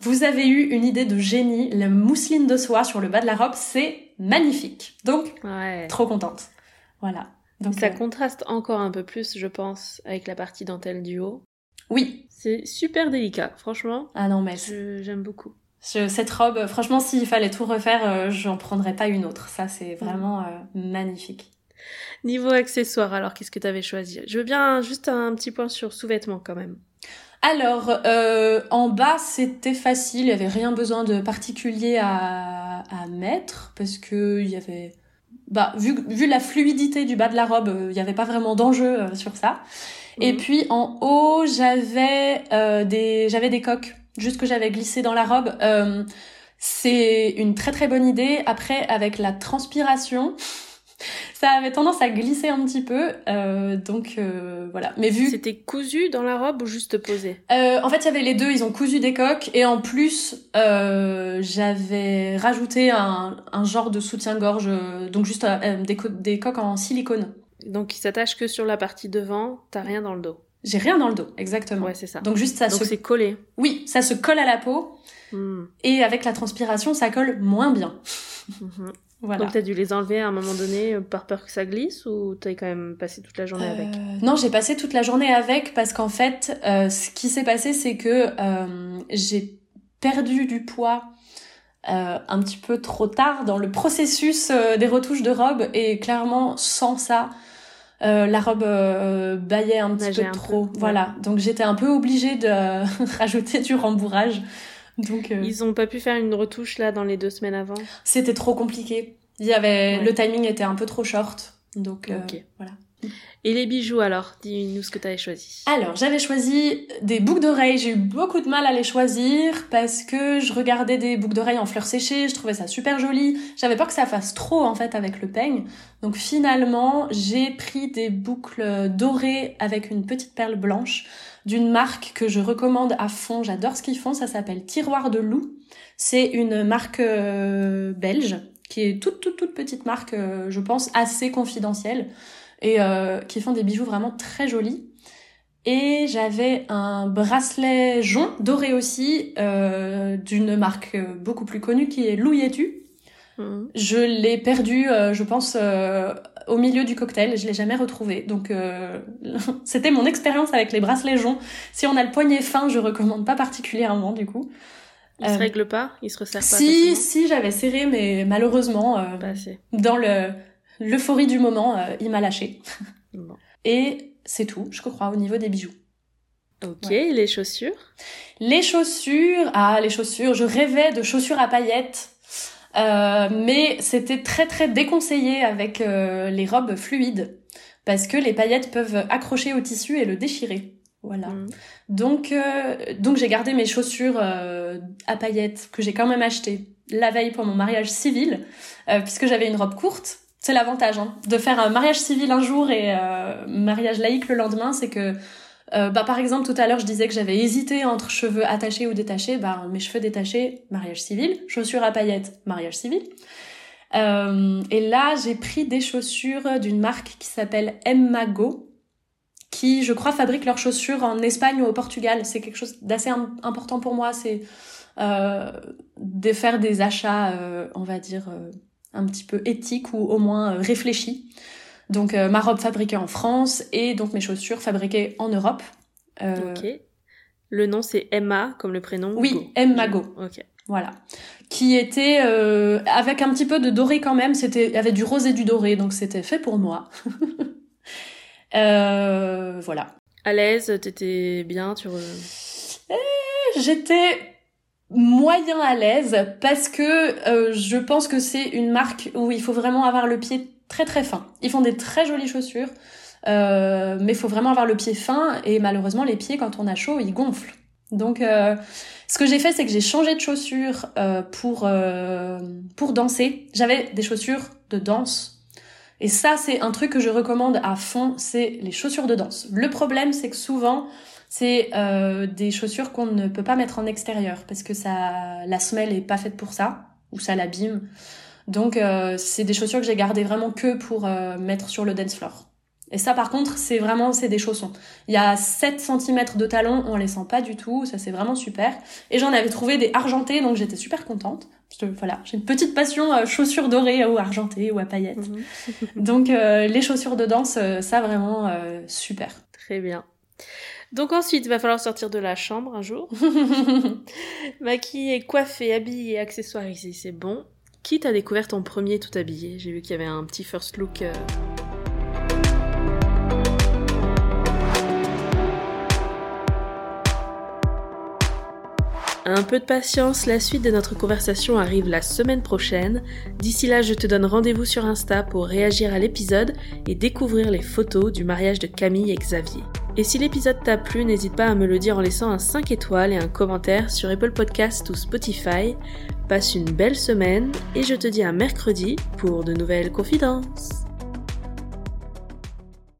vous avez eu une idée de génie, la mousseline de soie sur le bas de la robe, c'est magnifique. Donc, trop contente. Voilà. Donc ça euh, contraste encore un peu plus, je pense, avec la partie dentelle du haut. Oui. C'est super délicat, franchement. Ah non, mais j'aime beaucoup. cette robe, franchement, s'il fallait tout refaire, euh, j'en prendrais pas une autre. Ça, c'est vraiment euh, magnifique. Niveau accessoires, alors qu'est-ce que tu avais choisi? Je veux bien juste un petit point sur sous-vêtements quand même. Alors, euh, en bas, c'était facile, il n'y avait rien besoin de particulier à, à mettre, parce que il y avait... Bah, vu, vu la fluidité du bas de la robe, euh, il n'y avait pas vraiment d'enjeu euh, sur ça. Et Mhm. puis en haut, j'avais euh, des j'avais des coques, juste que j'avais glissé dans la robe. Euh, c'est une très très bonne idée. Après, avec la transpiration, ça avait tendance à glisser un petit peu. Euh, donc euh, voilà. Mais vu C'était cousu dans la robe ou juste posé? Euh, en fait, il y avait les deux. Ils ont cousu des coques et en plus, j'avais rajouté un, un genre de soutien-gorge, donc juste des, co- des coques en silicone. Donc il s'attache que sur la partie devant, t'as rien dans le dos. J'ai rien dans le dos, exactement. Ouais, c'est ça. Donc juste ça Donc se, c'est collé. oui, ça se colle à la peau Hmm. et avec la transpiration, ça colle moins bien. Mhm. Voilà. Donc t'as dû les enlever à un moment donné euh, par peur que ça glisse ou t'as quand même passé toute la journée avec Euh, non, j'ai passé toute la journée avec parce qu'en fait, euh, ce qui s'est passé, c'est que euh, j'ai perdu du poids euh, un petit peu trop tard dans le processus euh, des retouches de robe et clairement, sans ça, euh, la robe euh, baillait un petit Nageait peu un trop. peu. Voilà, donc j'étais un peu obligée de [LAUGHS] rajouter du rembourrage. [LAUGHS] Donc euh, Ils ont pas pu faire une retouche là dans les deux semaines avant c'était trop compliqué. Il y avait Ouais. le timing était un peu trop short. Donc euh, voilà. Et les bijoux alors Dis-nous ce que t'avais choisi. Alors, j'avais choisi des boucles d'oreilles. J'ai eu beaucoup de mal à les choisir parce que je regardais des boucles d'oreilles en fleurs séchées, je trouvais ça super joli. J'avais peur que ça fasse trop en fait avec le peigne. Donc finalement, j'ai pris des boucles dorées avec une petite perle blanche d'une marque que je recommande à fond. J'adore ce qu'ils font. Ça s'appelle Tiroir de loup. C'est une marque euh, belge qui est toute toute toute petite marque, euh, je pense assez confidentielle et euh, qui font des bijoux vraiment très jolis. Et j'avais un bracelet jonc doré aussi euh, d'une marque beaucoup plus connue qui est Louietu. Mhm. Je l'ai perdu, euh, je pense, euh, au milieu du cocktail. Je l'ai jamais retrouvé. Donc euh, [LAUGHS] c'était mon expérience avec les bracelets joncs. Si on a le poignet fin, je recommande pas particulièrement du coup. Ils se Euh, règlent pas Ils se resserrent pas Si, si, j'avais serré, mais malheureusement, euh, Pas assez. dans le l'euphorie du moment, euh, il m'a lâché. Bon. [LAUGHS] Et c'est tout, je crois, au niveau des bijoux. Ok, Ouais. les chaussures? Les chaussures, ah les chaussures, je rêvais de chaussures à paillettes, euh, mais c'était très très déconseillé avec euh, les robes fluides parce que les paillettes peuvent accrocher au tissu et le déchirer. Voilà. Mhm. Donc euh, donc j'ai gardé mes chaussures euh, à paillettes que j'ai quand même achetées la veille pour mon mariage civil puisque j'avais une robe courte. C'est l'avantage hein, de faire un mariage civil un jour et euh, mariage laïque le lendemain, c'est que euh, bah par exemple tout à l'heure je disais que j'avais hésité entre cheveux attachés ou détachés, bah mes cheveux détachés, mariage civil, chaussures à paillettes, mariage civil. Euh, et là j'ai pris des chaussures d'une marque qui s'appelle Emmago qui, je crois, fabriquent leurs chaussures en Espagne ou au Portugal. C'est quelque chose d'assez im- important pour moi. C'est euh, de faire des achats, on va dire, un petit peu éthiques ou au moins euh, réfléchis. Donc, euh, ma robe fabriquée en France et donc mes chaussures fabriquées en Europe. Euh, Ok. Le nom c'est Emma comme le prénom Oui, Go. Emma Go. Ok. Voilà. Qui était euh, avec un petit peu de doré quand même. C'était, il y avait du rose et du doré, donc c'était fait pour moi. [LAUGHS] euh, voilà. À l'aise, t'étais bien, tu re- J'étais moyen à l'aise parce que euh, je pense que c'est une marque où il faut vraiment avoir le pied très très fin. Ils font des très jolies chaussures, euh, mais faut vraiment avoir le pied fin et malheureusement les pieds quand on a chaud ils gonflent. Donc euh, ce que j'ai fait c'est que j'ai changé de chaussures euh, pour pour danser. J'avais des chaussures de danse. Et ça, c'est un truc que je recommande à fond, c'est les chaussures de danse. Le problème, c'est que souvent, c'est euh, des chaussures qu'on ne peut pas mettre en extérieur parce que ça, la semelle est pas faite pour ça ou ça l'abîme. Donc euh, c'est des chaussures que j'ai gardées vraiment que pour euh, mettre sur le dance floor. Et ça par contre c'est vraiment c'est des chaussons. Il y a 7 cm de talons, on les sent pas du tout, ça c'est vraiment super. Et j'en avais trouvé des argentés donc j'étais super contente. Parce que, voilà, j'ai une petite passion euh, chaussures dorées ou argentées ou à paillettes. Mhm. [LAUGHS] Donc euh, les chaussures de danse, euh, ça vraiment euh, super. Très bien. Donc ensuite, il va falloir sortir de la chambre un jour. [LAUGHS] Maquillé, coiffé, habillé, accessoirisé, c'est bon. Qui t'a découvert ton premier tout habillé J'ai vu qu'il y avait un petit first look. euh, Un peu de patience, la suite de notre conversation arrive la semaine prochaine. D'ici là, je te donne rendez-vous sur Insta pour réagir à l'épisode et découvrir les photos du mariage de Camille et Xavier. Et si l'épisode t'a plu, n'hésite pas à me le dire en laissant un 5 étoiles et un commentaire sur Apple Podcast ou Spotify. Passe une belle semaine et je te dis à mercredi pour de nouvelles confidences.